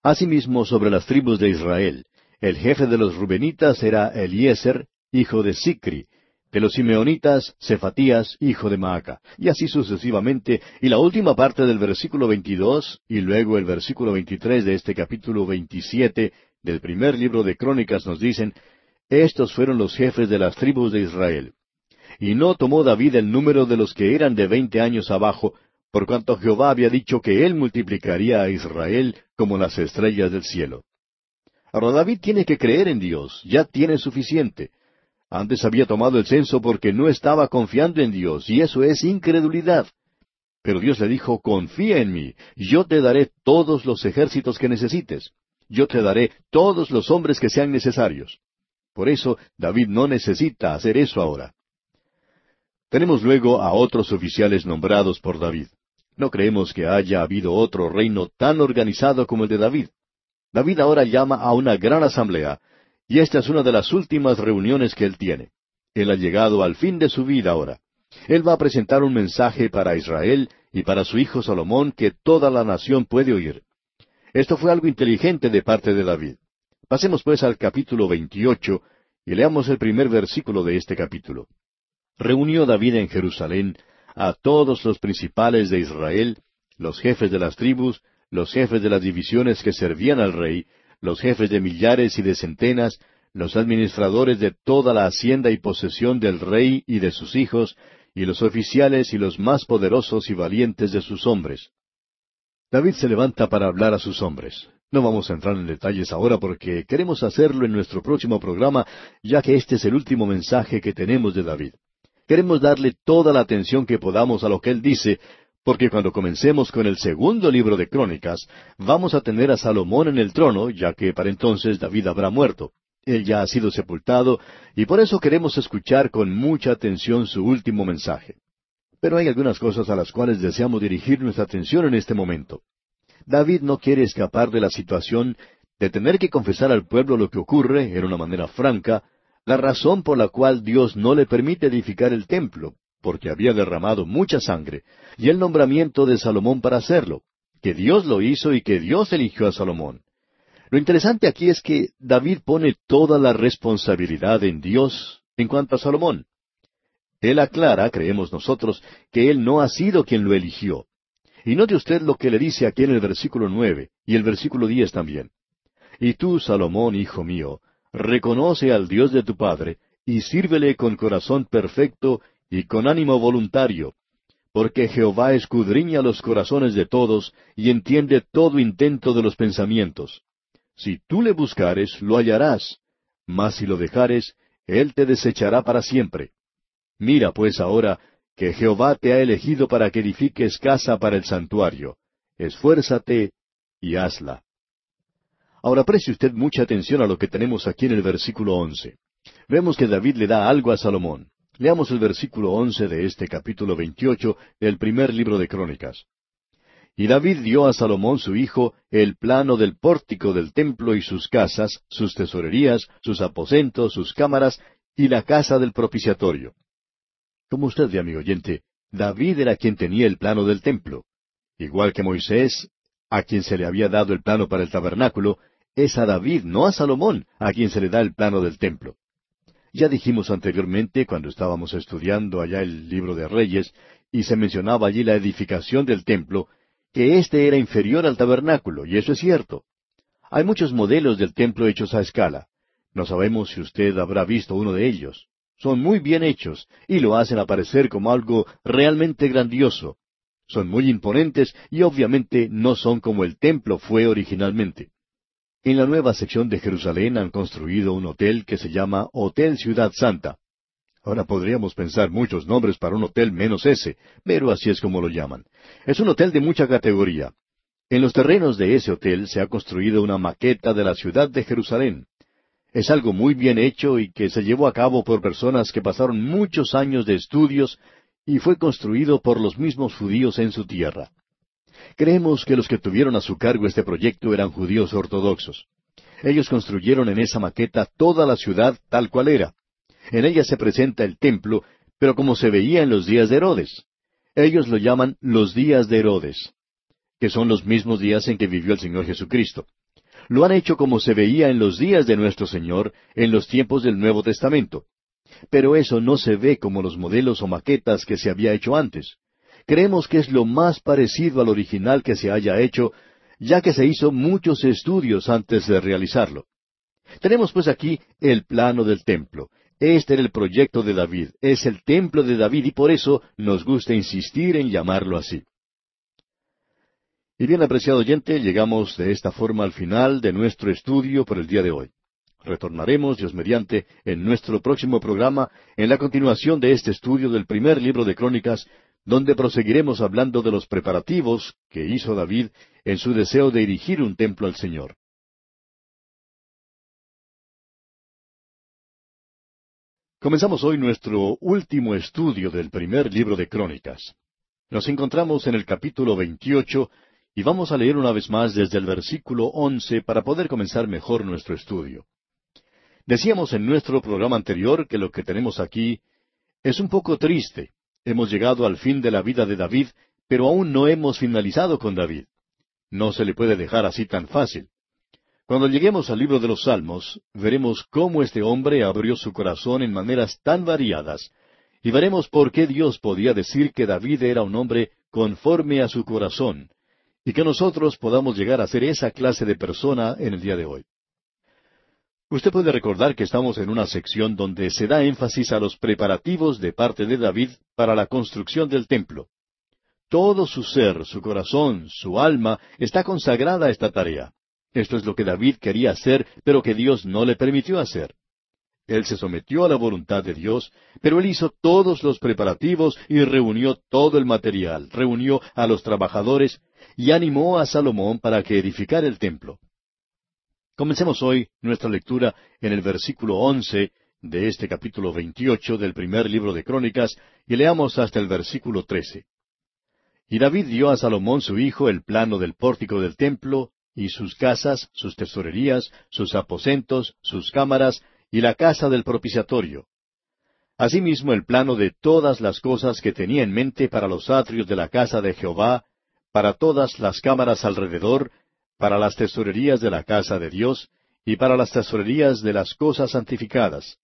Asimismo sobre las tribus de Israel, el jefe de los Rubenitas era Eliezer, hijo de Sicri, de los Simeonitas, Cefatías, hijo de Maaca, y así sucesivamente, y la última parte del versículo 22, y luego el versículo 23 de este capítulo 27 del primer libro de Crónicas nos dicen, estos fueron los jefes de las tribus de Israel. Y no tomó David el número de los que eran de veinte años abajo, por cuanto Jehová había dicho que él multiplicaría a Israel como las estrellas del cielo. Ahora David tiene que creer en Dios, ya tiene suficiente. Antes había tomado el censo porque no estaba confiando en Dios, y eso es incredulidad. Pero Dios le dijo, confía en mí, yo te daré todos los ejércitos que necesites, yo te daré todos los hombres que sean necesarios. Por eso David no necesita hacer eso ahora. Tenemos luego a otros oficiales nombrados por David. No creemos que haya habido otro reino tan organizado como el de David. David ahora llama a una gran asamblea, y esta es una de las últimas reuniones que él tiene. Él ha llegado al fin de su vida ahora. Él va a presentar un mensaje para Israel y para su hijo Salomón que toda la nación puede oír. Esto fue algo inteligente de parte de David. Pasemos pues al capítulo 28 y leamos el primer versículo de este capítulo. Reunió David en Jerusalén a todos los principales de Israel, los jefes de las tribus, los jefes de las divisiones que servían al rey, los jefes de millares y de centenas, los administradores de toda la hacienda y posesión del rey y de sus hijos, y los oficiales y los más poderosos y valientes de sus hombres. David se levanta para hablar a sus hombres. No vamos a entrar en detalles ahora porque queremos hacerlo en nuestro próximo programa, ya que este es el último mensaje que tenemos de David. Queremos darle toda la atención que podamos a lo que él dice, porque cuando comencemos con el segundo libro de Crónicas, vamos a tener a Salomón en el trono, ya que para entonces David habrá muerto. Él ya ha sido sepultado, y por eso queremos escuchar con mucha atención su último mensaje. Pero hay algunas cosas a las cuales deseamos dirigir nuestra atención en este momento. David no quiere escapar de la situación de tener que confesar al pueblo lo que ocurre, en una manera franca, la razón por la cual Dios no le permite edificar el templo, porque había derramado mucha sangre, y el nombramiento de Salomón para hacerlo, que Dios lo hizo y que Dios eligió a Salomón. Lo interesante aquí es que David pone toda la responsabilidad en Dios en cuanto a Salomón. Él aclara, creemos nosotros, que él no ha sido quien lo eligió. Y note usted lo que le dice aquí en el versículo nueve y el versículo diez también. Y tú, Salomón, hijo mío, reconoce al Dios de tu Padre, y sírvele con corazón perfecto y con ánimo voluntario, porque Jehová escudriña los corazones de todos y entiende todo intento de los pensamientos. Si tú le buscares, lo hallarás, mas si lo dejares, él te desechará para siempre. Mira pues ahora que Jehová te ha elegido para que edifiques casa para el santuario. Esfuérzate y hazla. Ahora preste usted mucha atención a lo que tenemos aquí en el versículo once. Vemos que David le da algo a Salomón. Leamos el versículo once de este capítulo veintiocho del primer libro de Crónicas. Y David dio a Salomón su hijo el plano del pórtico del templo y sus casas, sus tesorerías, sus aposentos, sus cámaras y la casa del propiciatorio. Como usted ve, amigo oyente, David era quien tenía el plano del templo. Igual que Moisés, a quien se le había dado el plano para el tabernáculo, es a David, no a Salomón, a quien se le da el plano del templo. Ya dijimos anteriormente, cuando estábamos estudiando allá el libro de Reyes, y se mencionaba allí la edificación del templo, que éste era inferior al tabernáculo, y eso es cierto. Hay muchos modelos del templo hechos a escala. No sabemos si usted habrá visto uno de ellos. Son muy bien hechos, y lo hacen aparecer como algo realmente grandioso. Son muy imponentes y obviamente no son como el templo fue originalmente. En la nueva sección de Jerusalén han construido un hotel que se llama Hotel Ciudad Santa. Ahora podríamos pensar muchos nombres para un hotel menos ese, pero así es como lo llaman. Es un hotel de mucha categoría. En los terrenos de ese hotel se ha construido una maqueta de la ciudad de Jerusalén. Es algo muy bien hecho y que se llevó a cabo por personas que pasaron muchos años de estudios y fue construido por los mismos judíos en su tierra. Creemos que los que tuvieron a su cargo este proyecto eran judíos ortodoxos. Ellos construyeron en esa maqueta toda la ciudad tal cual era. En ella se presenta el templo, pero como se veía en los días de Herodes. Ellos lo llaman los días de Herodes, que son los mismos días en que vivió el Señor Jesucristo. Lo han hecho como se veía en los días de nuestro Señor, en los tiempos del Nuevo Testamento. Pero eso no se ve como los modelos o maquetas que se había hecho antes. Creemos que es lo más parecido al original que se haya hecho, ya que se hizo muchos estudios antes de realizarlo. Tenemos pues aquí el plano del templo. Este era el proyecto de David, es el templo de David y por eso nos gusta insistir en llamarlo así. Y bien, apreciado oyente, llegamos de esta forma al final de nuestro estudio por el día de hoy. Retornaremos, Dios mediante, en nuestro próximo programa, en la continuación de este estudio del primer libro de Crónicas, donde proseguiremos hablando de los preparativos que hizo David en su deseo de erigir un templo al Señor. Comenzamos hoy nuestro último estudio del primer libro de Crónicas. Nos encontramos en el capítulo 28 y vamos a leer una vez más desde el versículo 11 para poder comenzar mejor nuestro estudio. Decíamos en nuestro programa anterior que lo que tenemos aquí es un poco triste. Hemos llegado al fin de la vida de David, pero aún no hemos finalizado con David. No se le puede dejar así tan fácil. Cuando lleguemos al libro de los Salmos, veremos cómo este hombre abrió su corazón en maneras tan variadas, y veremos por qué Dios podía decir que David era un hombre conforme a su corazón, y que nosotros podamos llegar a ser esa clase de persona en el día de hoy. Usted puede recordar que estamos en una sección donde se da énfasis a los preparativos de parte de David para la construcción del templo. Todo su ser, su corazón, su alma está consagrada a esta tarea. Esto es lo que David quería hacer, pero que Dios no le permitió hacer. Él se sometió a la voluntad de Dios, pero él hizo todos los preparativos y reunió todo el material, reunió a los trabajadores y animó a Salomón para que edificara el templo. Comencemos hoy nuestra lectura en el versículo once de este capítulo veintiocho del primer libro de Crónicas y leamos hasta el versículo trece. Y David dio a Salomón su hijo el plano del pórtico del templo, y sus casas, sus tesorerías, sus aposentos, sus cámaras, y la casa del propiciatorio. Asimismo el plano de todas las cosas que tenía en mente para los atrios de la casa de Jehová, para todas las cámaras alrededor, para las tesorerías de la casa de Dios, y para las tesorerías de las cosas santificadas.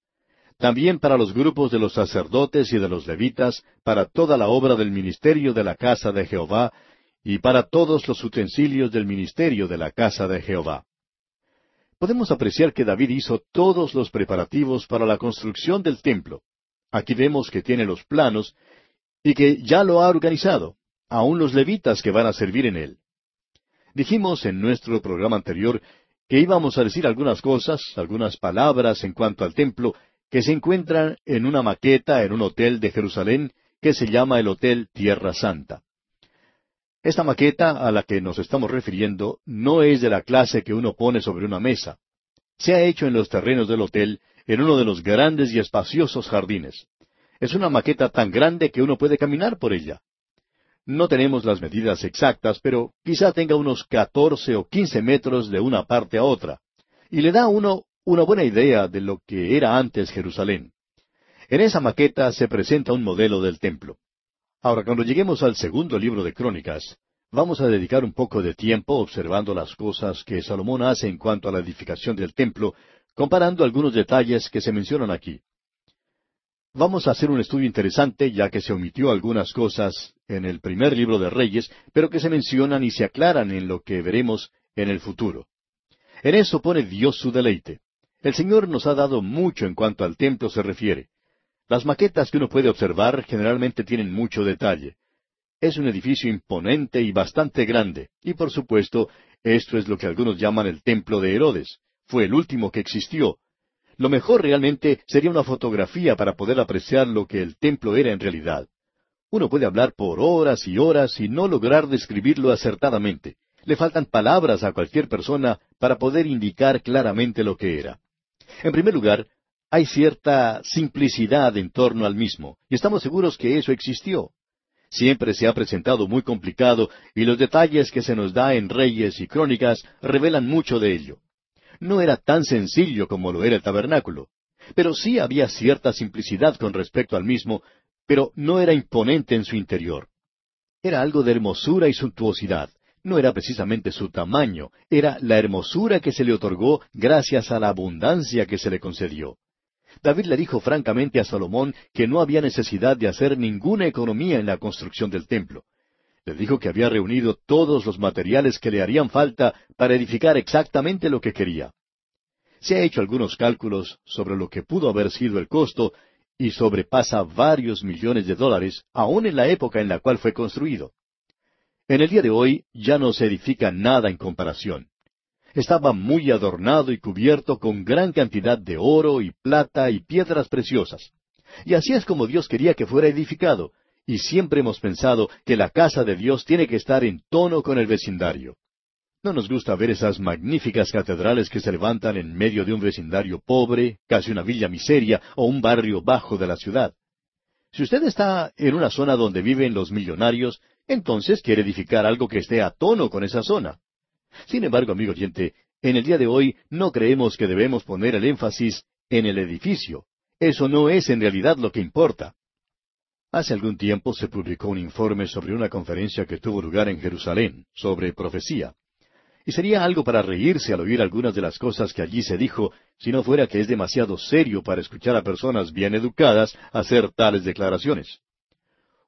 También para los grupos de los sacerdotes y de los levitas, para toda la obra del ministerio de la casa de Jehová, y para todos los utensilios del ministerio de la casa de Jehová. Podemos apreciar que David hizo todos los preparativos para la construcción del templo. Aquí vemos que tiene los planos y que ya lo ha organizado, aun los levitas que van a servir en él. Dijimos en nuestro programa anterior que íbamos a decir algunas cosas, algunas palabras en cuanto al templo que se encuentran en una maqueta en un hotel de Jerusalén que se llama el Hotel Tierra Santa. Esta maqueta a la que nos estamos refiriendo no es de la clase que uno pone sobre una mesa. Se ha hecho en los terrenos del hotel, en uno de los grandes y espaciosos jardines. Es una maqueta tan grande que uno puede caminar por ella. No tenemos las medidas exactas, pero quizá tenga unos catorce o quince metros de una parte a otra, y le da a uno una buena idea de lo que era antes Jerusalén. En esa maqueta se presenta un modelo del templo. Ahora, cuando lleguemos al segundo libro de Crónicas, vamos a dedicar un poco de tiempo observando las cosas que Salomón hace en cuanto a la edificación del templo, comparando algunos detalles que se mencionan aquí. Vamos a hacer un estudio interesante, ya que se omitió algunas cosas en el primer libro de Reyes, pero que se mencionan y se aclaran en lo que veremos en el futuro. En eso pone Dios su deleite. El Señor nos ha dado mucho en cuanto al templo se refiere. Las maquetas que uno puede observar generalmente tienen mucho detalle. Es un edificio imponente y bastante grande, y por supuesto, esto es lo que algunos llaman el templo de Herodes. Fue el último que existió. Lo mejor realmente sería una fotografía para poder apreciar lo que el templo era en realidad. Uno puede hablar por horas y horas y no lograr describirlo acertadamente. Le faltan palabras a cualquier persona para poder indicar claramente lo que era. En primer lugar, hay cierta simplicidad en torno al mismo, y estamos seguros que eso existió. Siempre se ha presentado muy complicado, y los detalles que se nos da en Reyes y Crónicas revelan mucho de ello. No era tan sencillo como lo era el tabernáculo, pero sí había cierta simplicidad con respecto al mismo, pero no era imponente en su interior. Era algo de hermosura y suntuosidad. No era precisamente su tamaño, era la hermosura que se le otorgó gracias a la abundancia que se le concedió. David le dijo francamente a Salomón que no había necesidad de hacer ninguna economía en la construcción del templo. Le dijo que había reunido todos los materiales que le harían falta para edificar exactamente lo que quería. Se ha hecho algunos cálculos sobre lo que pudo haber sido el costo y sobrepasa varios millones de dólares, aun en la época en la cual fue construido. En el día de hoy ya no se edifica nada en comparación. Estaba muy adornado y cubierto con gran cantidad de oro y plata y piedras preciosas. Y así es como Dios quería que fuera edificado, y siempre hemos pensado que la casa de Dios tiene que estar en tono con el vecindario. No nos gusta ver esas magníficas catedrales que se levantan en medio de un vecindario pobre, casi una villa miseria o un barrio bajo de la ciudad. Si usted está en una zona donde viven los millonarios, entonces quiere edificar algo que esté a tono con esa zona. Sin embargo, amigo oyente, en el día de hoy no creemos que debemos poner el énfasis en el edificio. Eso no es en realidad lo que importa. Hace algún tiempo se publicó un informe sobre una conferencia que tuvo lugar en Jerusalén, sobre profecía. Y sería algo para reírse al oír algunas de las cosas que allí se dijo, si no fuera que es demasiado serio para escuchar a personas bien educadas hacer tales declaraciones.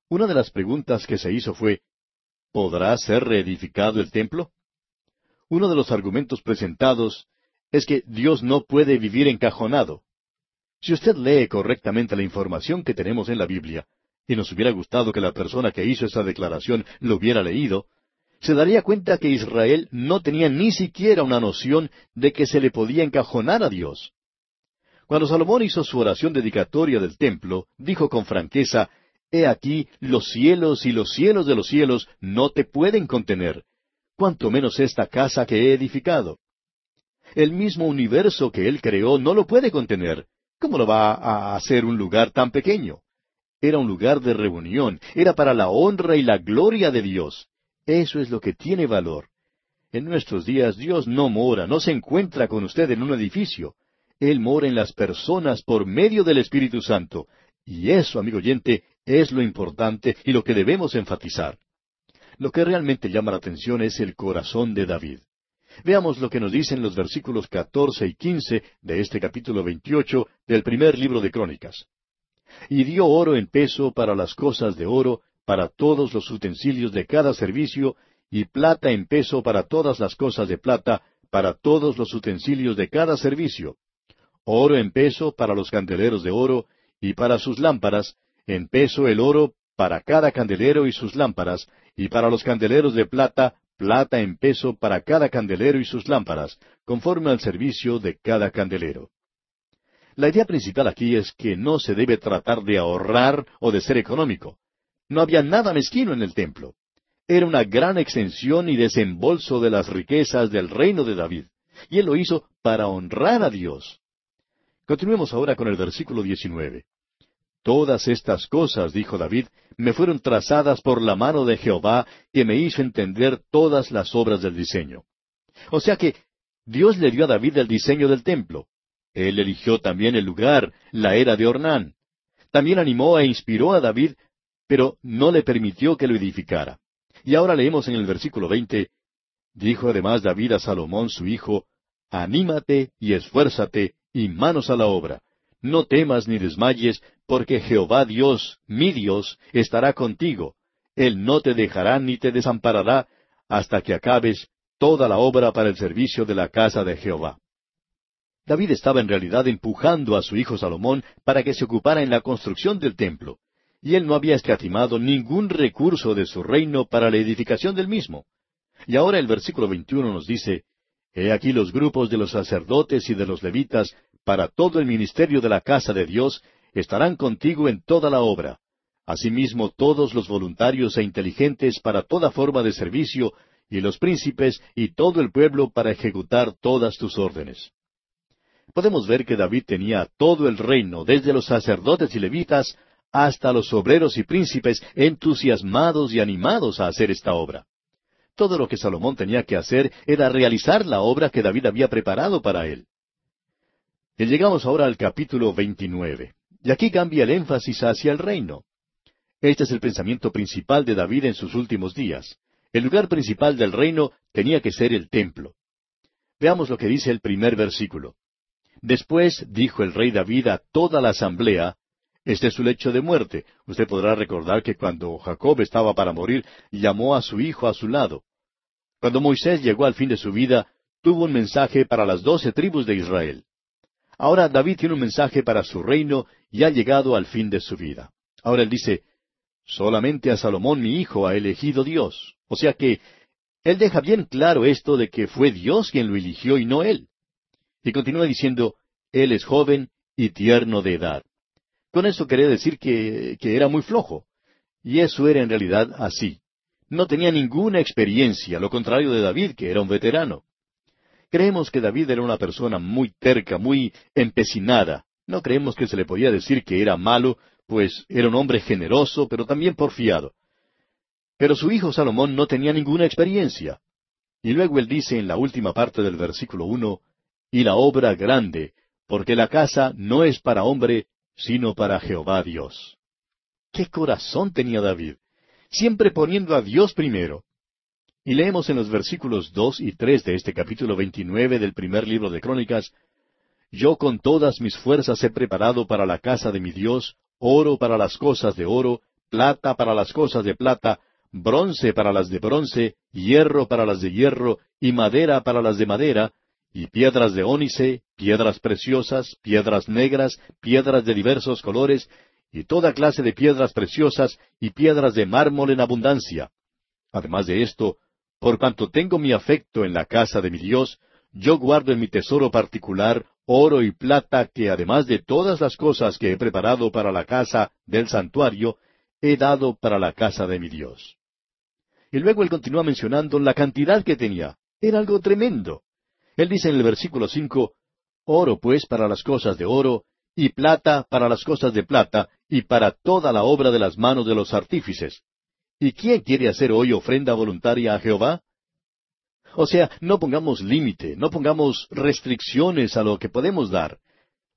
Una de las preguntas que se hizo fue, ¿podrá ser reedificado el templo? Uno de los argumentos presentados es que Dios no puede vivir encajonado. Si usted lee correctamente la información que tenemos en la Biblia, y nos hubiera gustado que la persona que hizo esa declaración lo hubiera leído, se daría cuenta que Israel no tenía ni siquiera una noción de que se le podía encajonar a Dios. Cuando Salomón hizo su oración dedicatoria del templo, dijo con franqueza, He aquí, los cielos y los cielos de los cielos no te pueden contener, cuanto menos esta casa que he edificado. El mismo universo que Él creó no lo puede contener. ¿Cómo lo va a hacer un lugar tan pequeño? Era un lugar de reunión, era para la honra y la gloria de Dios. Eso es lo que tiene valor. En nuestros días Dios no mora, no se encuentra con usted en un edificio. Él mora en las personas por medio del Espíritu Santo. Y eso, amigo oyente, es lo importante y lo que debemos enfatizar. Lo que realmente llama la atención es el corazón de David. Veamos lo que nos dicen los versículos catorce y quince de este capítulo veintiocho del primer libro de Crónicas. Y dio oro en peso para las cosas de oro, para todos los utensilios de cada servicio, y plata en peso para todas las cosas de plata, para todos los utensilios de cada servicio. Oro en peso para los candeleros de oro, y para sus lámparas, en peso el oro para cada candelero y sus lámparas, y para los candeleros de plata, plata en peso para cada candelero y sus lámparas, conforme al servicio de cada candelero. La idea principal aquí es que no se debe tratar de ahorrar o de ser económico. No había nada mezquino en el templo. Era una gran extensión y desembolso de las riquezas del reino de David. Y él lo hizo para honrar a Dios. Continuemos ahora con el versículo 19. Todas estas cosas, dijo David, me fueron trazadas por la mano de Jehová, que me hizo entender todas las obras del diseño. O sea que Dios le dio a David el diseño del templo. Él eligió también el lugar, la era de Ornán. También animó e inspiró a David pero no le permitió que lo edificara. Y ahora leemos en el versículo veinte, Dijo además David a Salomón su hijo, Anímate y esfuérzate, y manos a la obra. No temas ni desmayes, porque Jehová Dios, mi Dios, estará contigo. Él no te dejará ni te desamparará, hasta que acabes toda la obra para el servicio de la casa de Jehová. David estaba en realidad empujando a su hijo Salomón para que se ocupara en la construcción del templo y él no había escatimado ningún recurso de su reino para la edificación del mismo. Y ahora el versículo 21 nos dice, He aquí los grupos de los sacerdotes y de los levitas para todo el ministerio de la casa de Dios estarán contigo en toda la obra. Asimismo todos los voluntarios e inteligentes para toda forma de servicio, y los príncipes y todo el pueblo para ejecutar todas tus órdenes. Podemos ver que David tenía todo el reino, desde los sacerdotes y levitas hasta los obreros y príncipes entusiasmados y animados a hacer esta obra. Todo lo que Salomón tenía que hacer era realizar la obra que David había preparado para él. Y llegamos ahora al capítulo 29, y aquí cambia el énfasis hacia el reino. Este es el pensamiento principal de David en sus últimos días. El lugar principal del reino tenía que ser el templo. Veamos lo que dice el primer versículo. Después dijo el rey David a toda la asamblea, este es su lecho de muerte. Usted podrá recordar que cuando Jacob estaba para morir, llamó a su hijo a su lado. Cuando Moisés llegó al fin de su vida, tuvo un mensaje para las doce tribus de Israel. Ahora David tiene un mensaje para su reino y ha llegado al fin de su vida. Ahora él dice, solamente a Salomón mi hijo ha elegido Dios. O sea que él deja bien claro esto de que fue Dios quien lo eligió y no él. Y continúa diciendo, él es joven y tierno de edad. Con eso quería decir que, que era muy flojo. Y eso era en realidad así. No tenía ninguna experiencia, lo contrario de David, que era un veterano. Creemos que David era una persona muy terca, muy empecinada. No creemos que se le podía decir que era malo, pues era un hombre generoso, pero también porfiado. Pero su hijo Salomón no tenía ninguna experiencia. Y luego él dice en la última parte del versículo uno, y la obra grande, porque la casa no es para hombre, sino para Jehová Dios. ¿Qué corazón tenía David? Siempre poniendo a Dios primero. Y leemos en los versículos dos y tres de este capítulo veintinueve del primer libro de Crónicas, Yo con todas mis fuerzas he preparado para la casa de mi Dios oro para las cosas de oro, plata para las cosas de plata, bronce para las de bronce, hierro para las de hierro, y madera para las de madera, y piedras de ónice, piedras preciosas, piedras negras, piedras de diversos colores, y toda clase de piedras preciosas, y piedras de mármol en abundancia. Además de esto, por cuanto tengo mi afecto en la casa de mi Dios, yo guardo en mi tesoro particular oro y plata que además de todas las cosas que he preparado para la casa del santuario, he dado para la casa de mi Dios. Y luego él continúa mencionando la cantidad que tenía. Era algo tremendo. Él dice en el versículo cinco, Oro pues para las cosas de oro, y plata para las cosas de plata, y para toda la obra de las manos de los artífices. ¿Y quién quiere hacer hoy ofrenda voluntaria a Jehová? O sea, no pongamos límite, no pongamos restricciones a lo que podemos dar.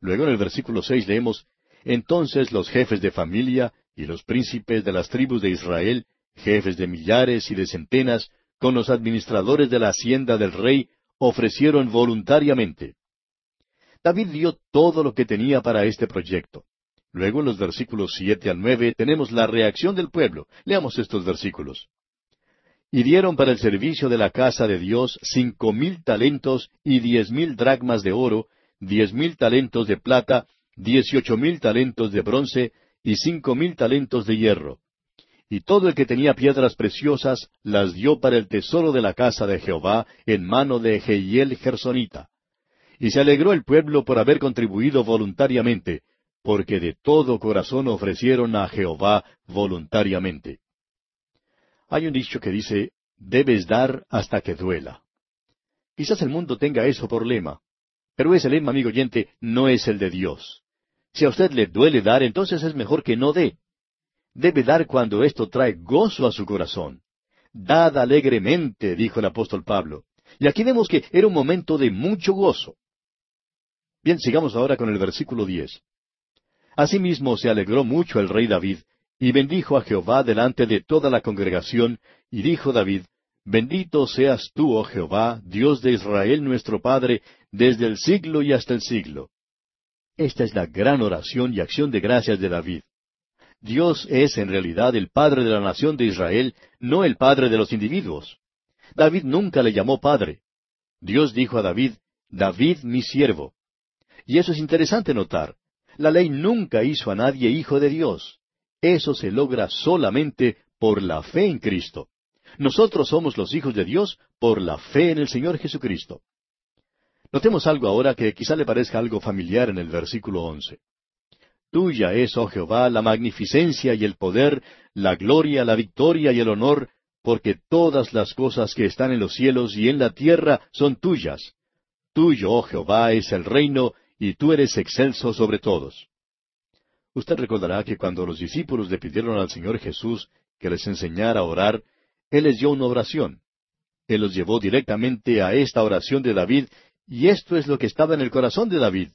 Luego en el versículo seis leemos, Entonces los jefes de familia y los príncipes de las tribus de Israel, jefes de millares y de centenas, con los administradores de la hacienda del rey, ofrecieron voluntariamente. David dio todo lo que tenía para este proyecto. Luego en los versículos siete al nueve tenemos la reacción del pueblo. Leamos estos versículos. Y dieron para el servicio de la casa de Dios cinco mil talentos y diez mil dracmas de oro, diez mil talentos de plata, dieciocho mil talentos de bronce y cinco mil talentos de hierro y todo el que tenía piedras preciosas las dio para el tesoro de la casa de Jehová en mano de Jehiel Gersonita. Y se alegró el pueblo por haber contribuido voluntariamente, porque de todo corazón ofrecieron a Jehová voluntariamente. Hay un dicho que dice, debes dar hasta que duela. Quizás el mundo tenga eso por lema, pero ese lema, amigo oyente, no es el de Dios. Si a usted le duele dar, entonces es mejor que no dé debe dar cuando esto trae gozo a su corazón. Dad alegremente, dijo el apóstol Pablo. Y aquí vemos que era un momento de mucho gozo. Bien, sigamos ahora con el versículo diez. Asimismo se alegró mucho el rey David, y bendijo a Jehová delante de toda la congregación, y dijo David, Bendito seas tú, oh Jehová, Dios de Israel nuestro Padre, desde el siglo y hasta el siglo. Esta es la gran oración y acción de gracias de David. Dios es en realidad el Padre de la nación de Israel, no el Padre de los individuos. David nunca le llamó Padre. Dios dijo a David, David mi siervo. Y eso es interesante notar. La ley nunca hizo a nadie hijo de Dios. Eso se logra solamente por la fe en Cristo. Nosotros somos los hijos de Dios por la fe en el Señor Jesucristo. Notemos algo ahora que quizá le parezca algo familiar en el versículo once. Tuya es, oh Jehová, la magnificencia y el poder, la gloria, la victoria y el honor, porque todas las cosas que están en los cielos y en la tierra son tuyas. Tuyo, oh Jehová, es el reino, y tú eres excelso sobre todos. Usted recordará que cuando los discípulos le pidieron al Señor Jesús que les enseñara a orar, Él les dio una oración. Él los llevó directamente a esta oración de David, y esto es lo que estaba en el corazón de David.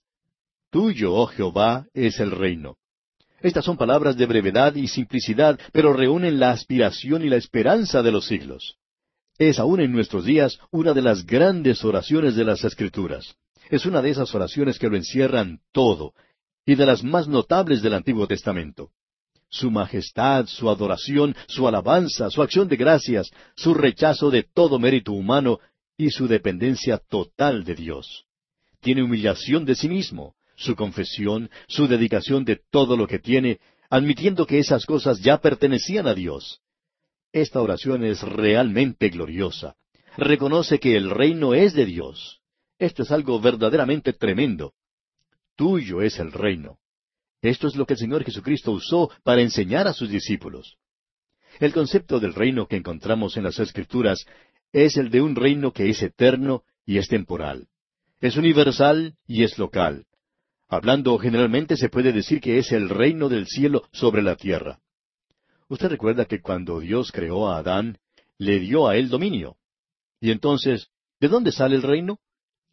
Tuyo, oh Jehová, es el reino. Estas son palabras de brevedad y simplicidad, pero reúnen la aspiración y la esperanza de los siglos. Es aún en nuestros días una de las grandes oraciones de las Escrituras. Es una de esas oraciones que lo encierran todo, y de las más notables del Antiguo Testamento. Su majestad, su adoración, su alabanza, su acción de gracias, su rechazo de todo mérito humano y su dependencia total de Dios. Tiene humillación de sí mismo, su confesión, su dedicación de todo lo que tiene, admitiendo que esas cosas ya pertenecían a Dios. Esta oración es realmente gloriosa. Reconoce que el reino es de Dios. Esto es algo verdaderamente tremendo. Tuyo es el reino. Esto es lo que el Señor Jesucristo usó para enseñar a sus discípulos. El concepto del reino que encontramos en las Escrituras es el de un reino que es eterno y es temporal. Es universal y es local. Hablando generalmente se puede decir que es el reino del cielo sobre la tierra. Usted recuerda que cuando Dios creó a Adán, le dio a él dominio. Y entonces, ¿de dónde sale el reino?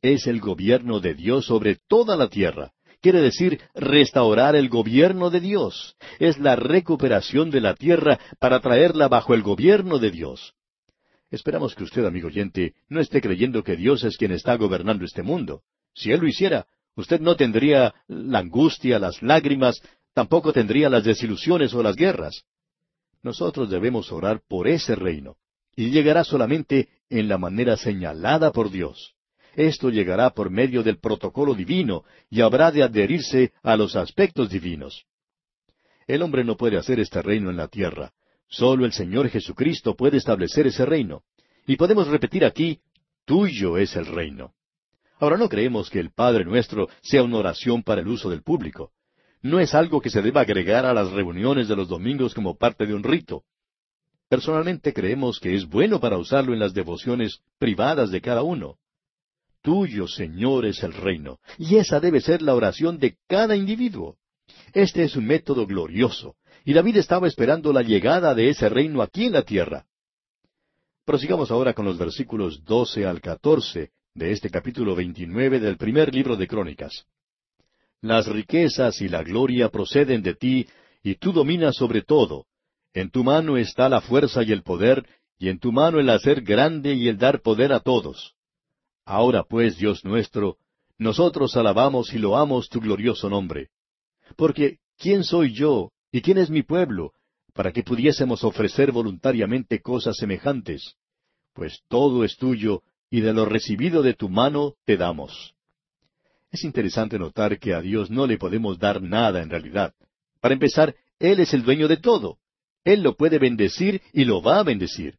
Es el gobierno de Dios sobre toda la tierra. Quiere decir restaurar el gobierno de Dios. Es la recuperación de la tierra para traerla bajo el gobierno de Dios. Esperamos que usted, amigo oyente, no esté creyendo que Dios es quien está gobernando este mundo. Si Él lo hiciera, Usted no tendría la angustia, las lágrimas, tampoco tendría las desilusiones o las guerras. Nosotros debemos orar por ese reino, y llegará solamente en la manera señalada por Dios. Esto llegará por medio del protocolo divino y habrá de adherirse a los aspectos divinos. El hombre no puede hacer este reino en la tierra. Solo el Señor Jesucristo puede establecer ese reino. Y podemos repetir aquí, tuyo es el reino. Ahora no creemos que el Padre nuestro sea una oración para el uso del público. No es algo que se deba agregar a las reuniones de los domingos como parte de un rito. Personalmente creemos que es bueno para usarlo en las devociones privadas de cada uno. Tuyo, Señor, es el reino, y esa debe ser la oración de cada individuo. Este es un método glorioso, y David estaba esperando la llegada de ese reino aquí en la tierra. Prosigamos ahora con los versículos doce al catorce de este capítulo 29 del primer libro de Crónicas. Las riquezas y la gloria proceden de ti, y tú dominas sobre todo. En tu mano está la fuerza y el poder, y en tu mano el hacer grande y el dar poder a todos. Ahora pues, Dios nuestro, nosotros alabamos y loamos tu glorioso nombre. Porque, ¿quién soy yo y quién es mi pueblo para que pudiésemos ofrecer voluntariamente cosas semejantes? Pues todo es tuyo, y de lo recibido de tu mano te damos. Es interesante notar que a Dios no le podemos dar nada en realidad. Para empezar, Él es el dueño de todo. Él lo puede bendecir y lo va a bendecir.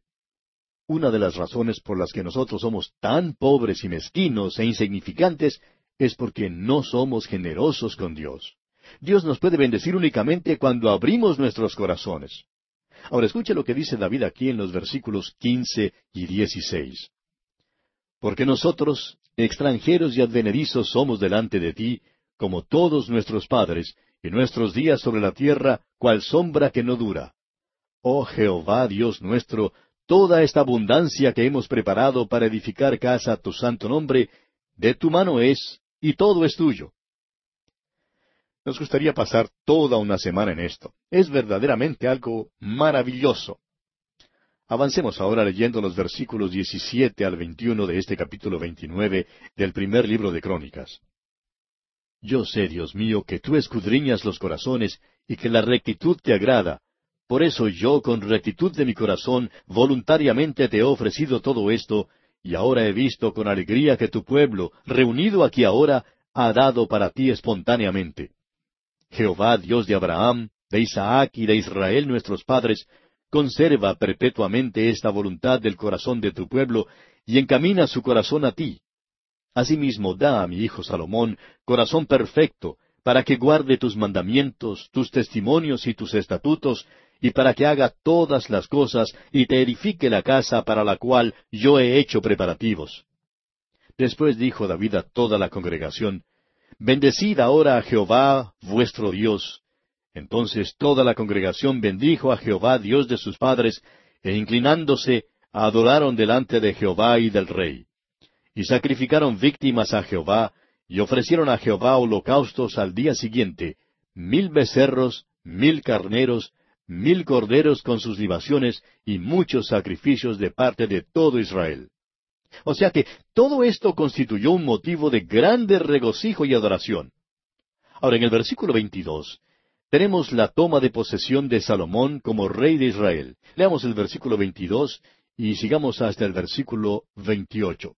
Una de las razones por las que nosotros somos tan pobres y mezquinos e insignificantes es porque no somos generosos con Dios. Dios nos puede bendecir únicamente cuando abrimos nuestros corazones. Ahora escuche lo que dice David aquí en los versículos quince y dieciséis. Porque nosotros, extranjeros y advenedizos, somos delante de ti, como todos nuestros padres, y nuestros días sobre la tierra, cual sombra que no dura. Oh Jehová Dios nuestro, toda esta abundancia que hemos preparado para edificar casa a tu santo nombre, de tu mano es, y todo es tuyo. Nos gustaría pasar toda una semana en esto. Es verdaderamente algo maravilloso. Avancemos ahora leyendo los versículos 17 al 21 de este capítulo 29 del primer libro de Crónicas. Yo sé, Dios mío, que tú escudriñas los corazones y que la rectitud te agrada. Por eso yo, con rectitud de mi corazón, voluntariamente te he ofrecido todo esto, y ahora he visto con alegría que tu pueblo, reunido aquí ahora, ha dado para ti espontáneamente. Jehová, Dios de Abraham, de Isaac y de Israel nuestros padres, Conserva perpetuamente esta voluntad del corazón de tu pueblo y encamina su corazón a ti. Asimismo, da a mi hijo Salomón corazón perfecto, para que guarde tus mandamientos, tus testimonios y tus estatutos, y para que haga todas las cosas y te edifique la casa para la cual yo he hecho preparativos. Después dijo David a toda la congregación, Bendecid ahora a Jehová vuestro Dios, entonces toda la congregación bendijo a Jehová Dios de sus padres, e inclinándose, adoraron delante de Jehová y del rey. Y sacrificaron víctimas a Jehová, y ofrecieron a Jehová holocaustos al día siguiente, mil becerros mil carneros, mil corderos con sus libaciones y muchos sacrificios de parte de todo Israel. O sea que todo esto constituyó un motivo de grande regocijo y adoración. Ahora, en el versículo 22, tenemos la toma de posesión de Salomón como rey de Israel. Leamos el versículo 22 y sigamos hasta el versículo 28.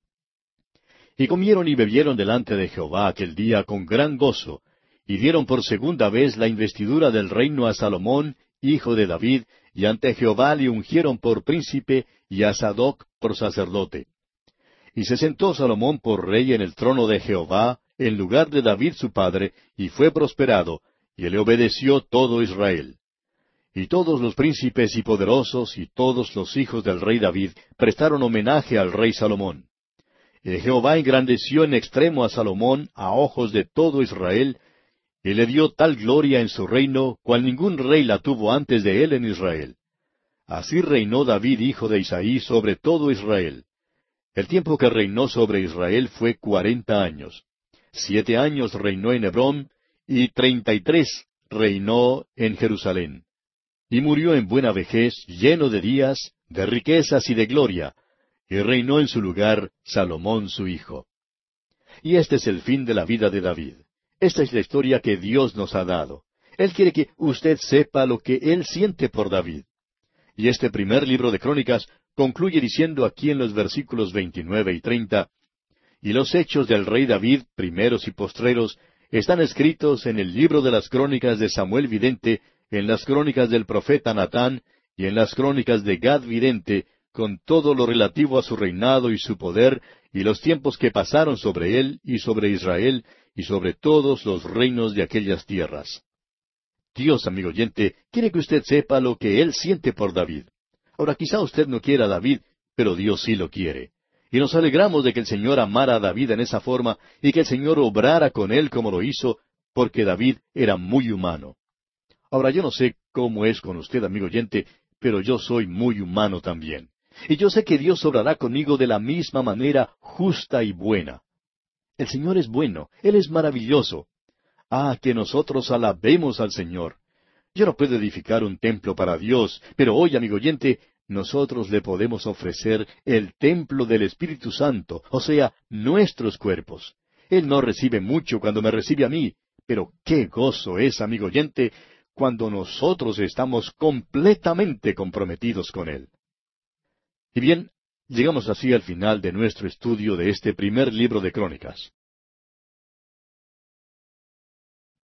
Y comieron y bebieron delante de Jehová aquel día con gran gozo, y dieron por segunda vez la investidura del reino a Salomón, hijo de David, y ante Jehová le ungieron por príncipe y a Sadoc por sacerdote. Y se sentó Salomón por rey en el trono de Jehová, en lugar de David su padre, y fue prosperado, y le obedeció todo Israel. Y todos los príncipes y poderosos y todos los hijos del rey David prestaron homenaje al rey Salomón. Y Jehová engrandeció en extremo a Salomón a ojos de todo Israel, y le dio tal gloria en su reino, cual ningún rey la tuvo antes de él en Israel. Así reinó David, hijo de Isaí, sobre todo Israel. El tiempo que reinó sobre Israel fue cuarenta años. Siete años reinó en Hebrón, y treinta y tres reinó en Jerusalén. Y murió en buena vejez, lleno de días, de riquezas y de gloria, y reinó en su lugar Salomón su hijo. Y este es el fin de la vida de David. Esta es la historia que Dios nos ha dado. Él quiere que usted sepa lo que Él siente por David. Y este primer libro de Crónicas concluye diciendo aquí en los versículos 29 y 30, Y los hechos del rey David, primeros y postreros, están escritos en el libro de las crónicas de Samuel Vidente, en las crónicas del profeta Natán, y en las crónicas de Gad Vidente, con todo lo relativo a su reinado y su poder, y los tiempos que pasaron sobre él y sobre Israel, y sobre todos los reinos de aquellas tierras. Dios, amigo oyente, quiere que usted sepa lo que Él siente por David. Ahora, quizá usted no quiera a David, pero Dios sí lo quiere. Y nos alegramos de que el Señor amara a David en esa forma y que el Señor obrara con él como lo hizo, porque David era muy humano. Ahora, yo no sé cómo es con usted, amigo oyente, pero yo soy muy humano también. Y yo sé que Dios obrará conmigo de la misma manera justa y buena. El Señor es bueno, Él es maravilloso. Ah, que nosotros alabemos al Señor. Yo no puedo edificar un templo para Dios, pero hoy, amigo oyente, nosotros le podemos ofrecer el templo del Espíritu Santo, o sea, nuestros cuerpos. Él no recibe mucho cuando me recibe a mí, pero qué gozo es, amigo oyente, cuando nosotros estamos completamente comprometidos con Él. Y bien, llegamos así al final de nuestro estudio de este primer libro de Crónicas.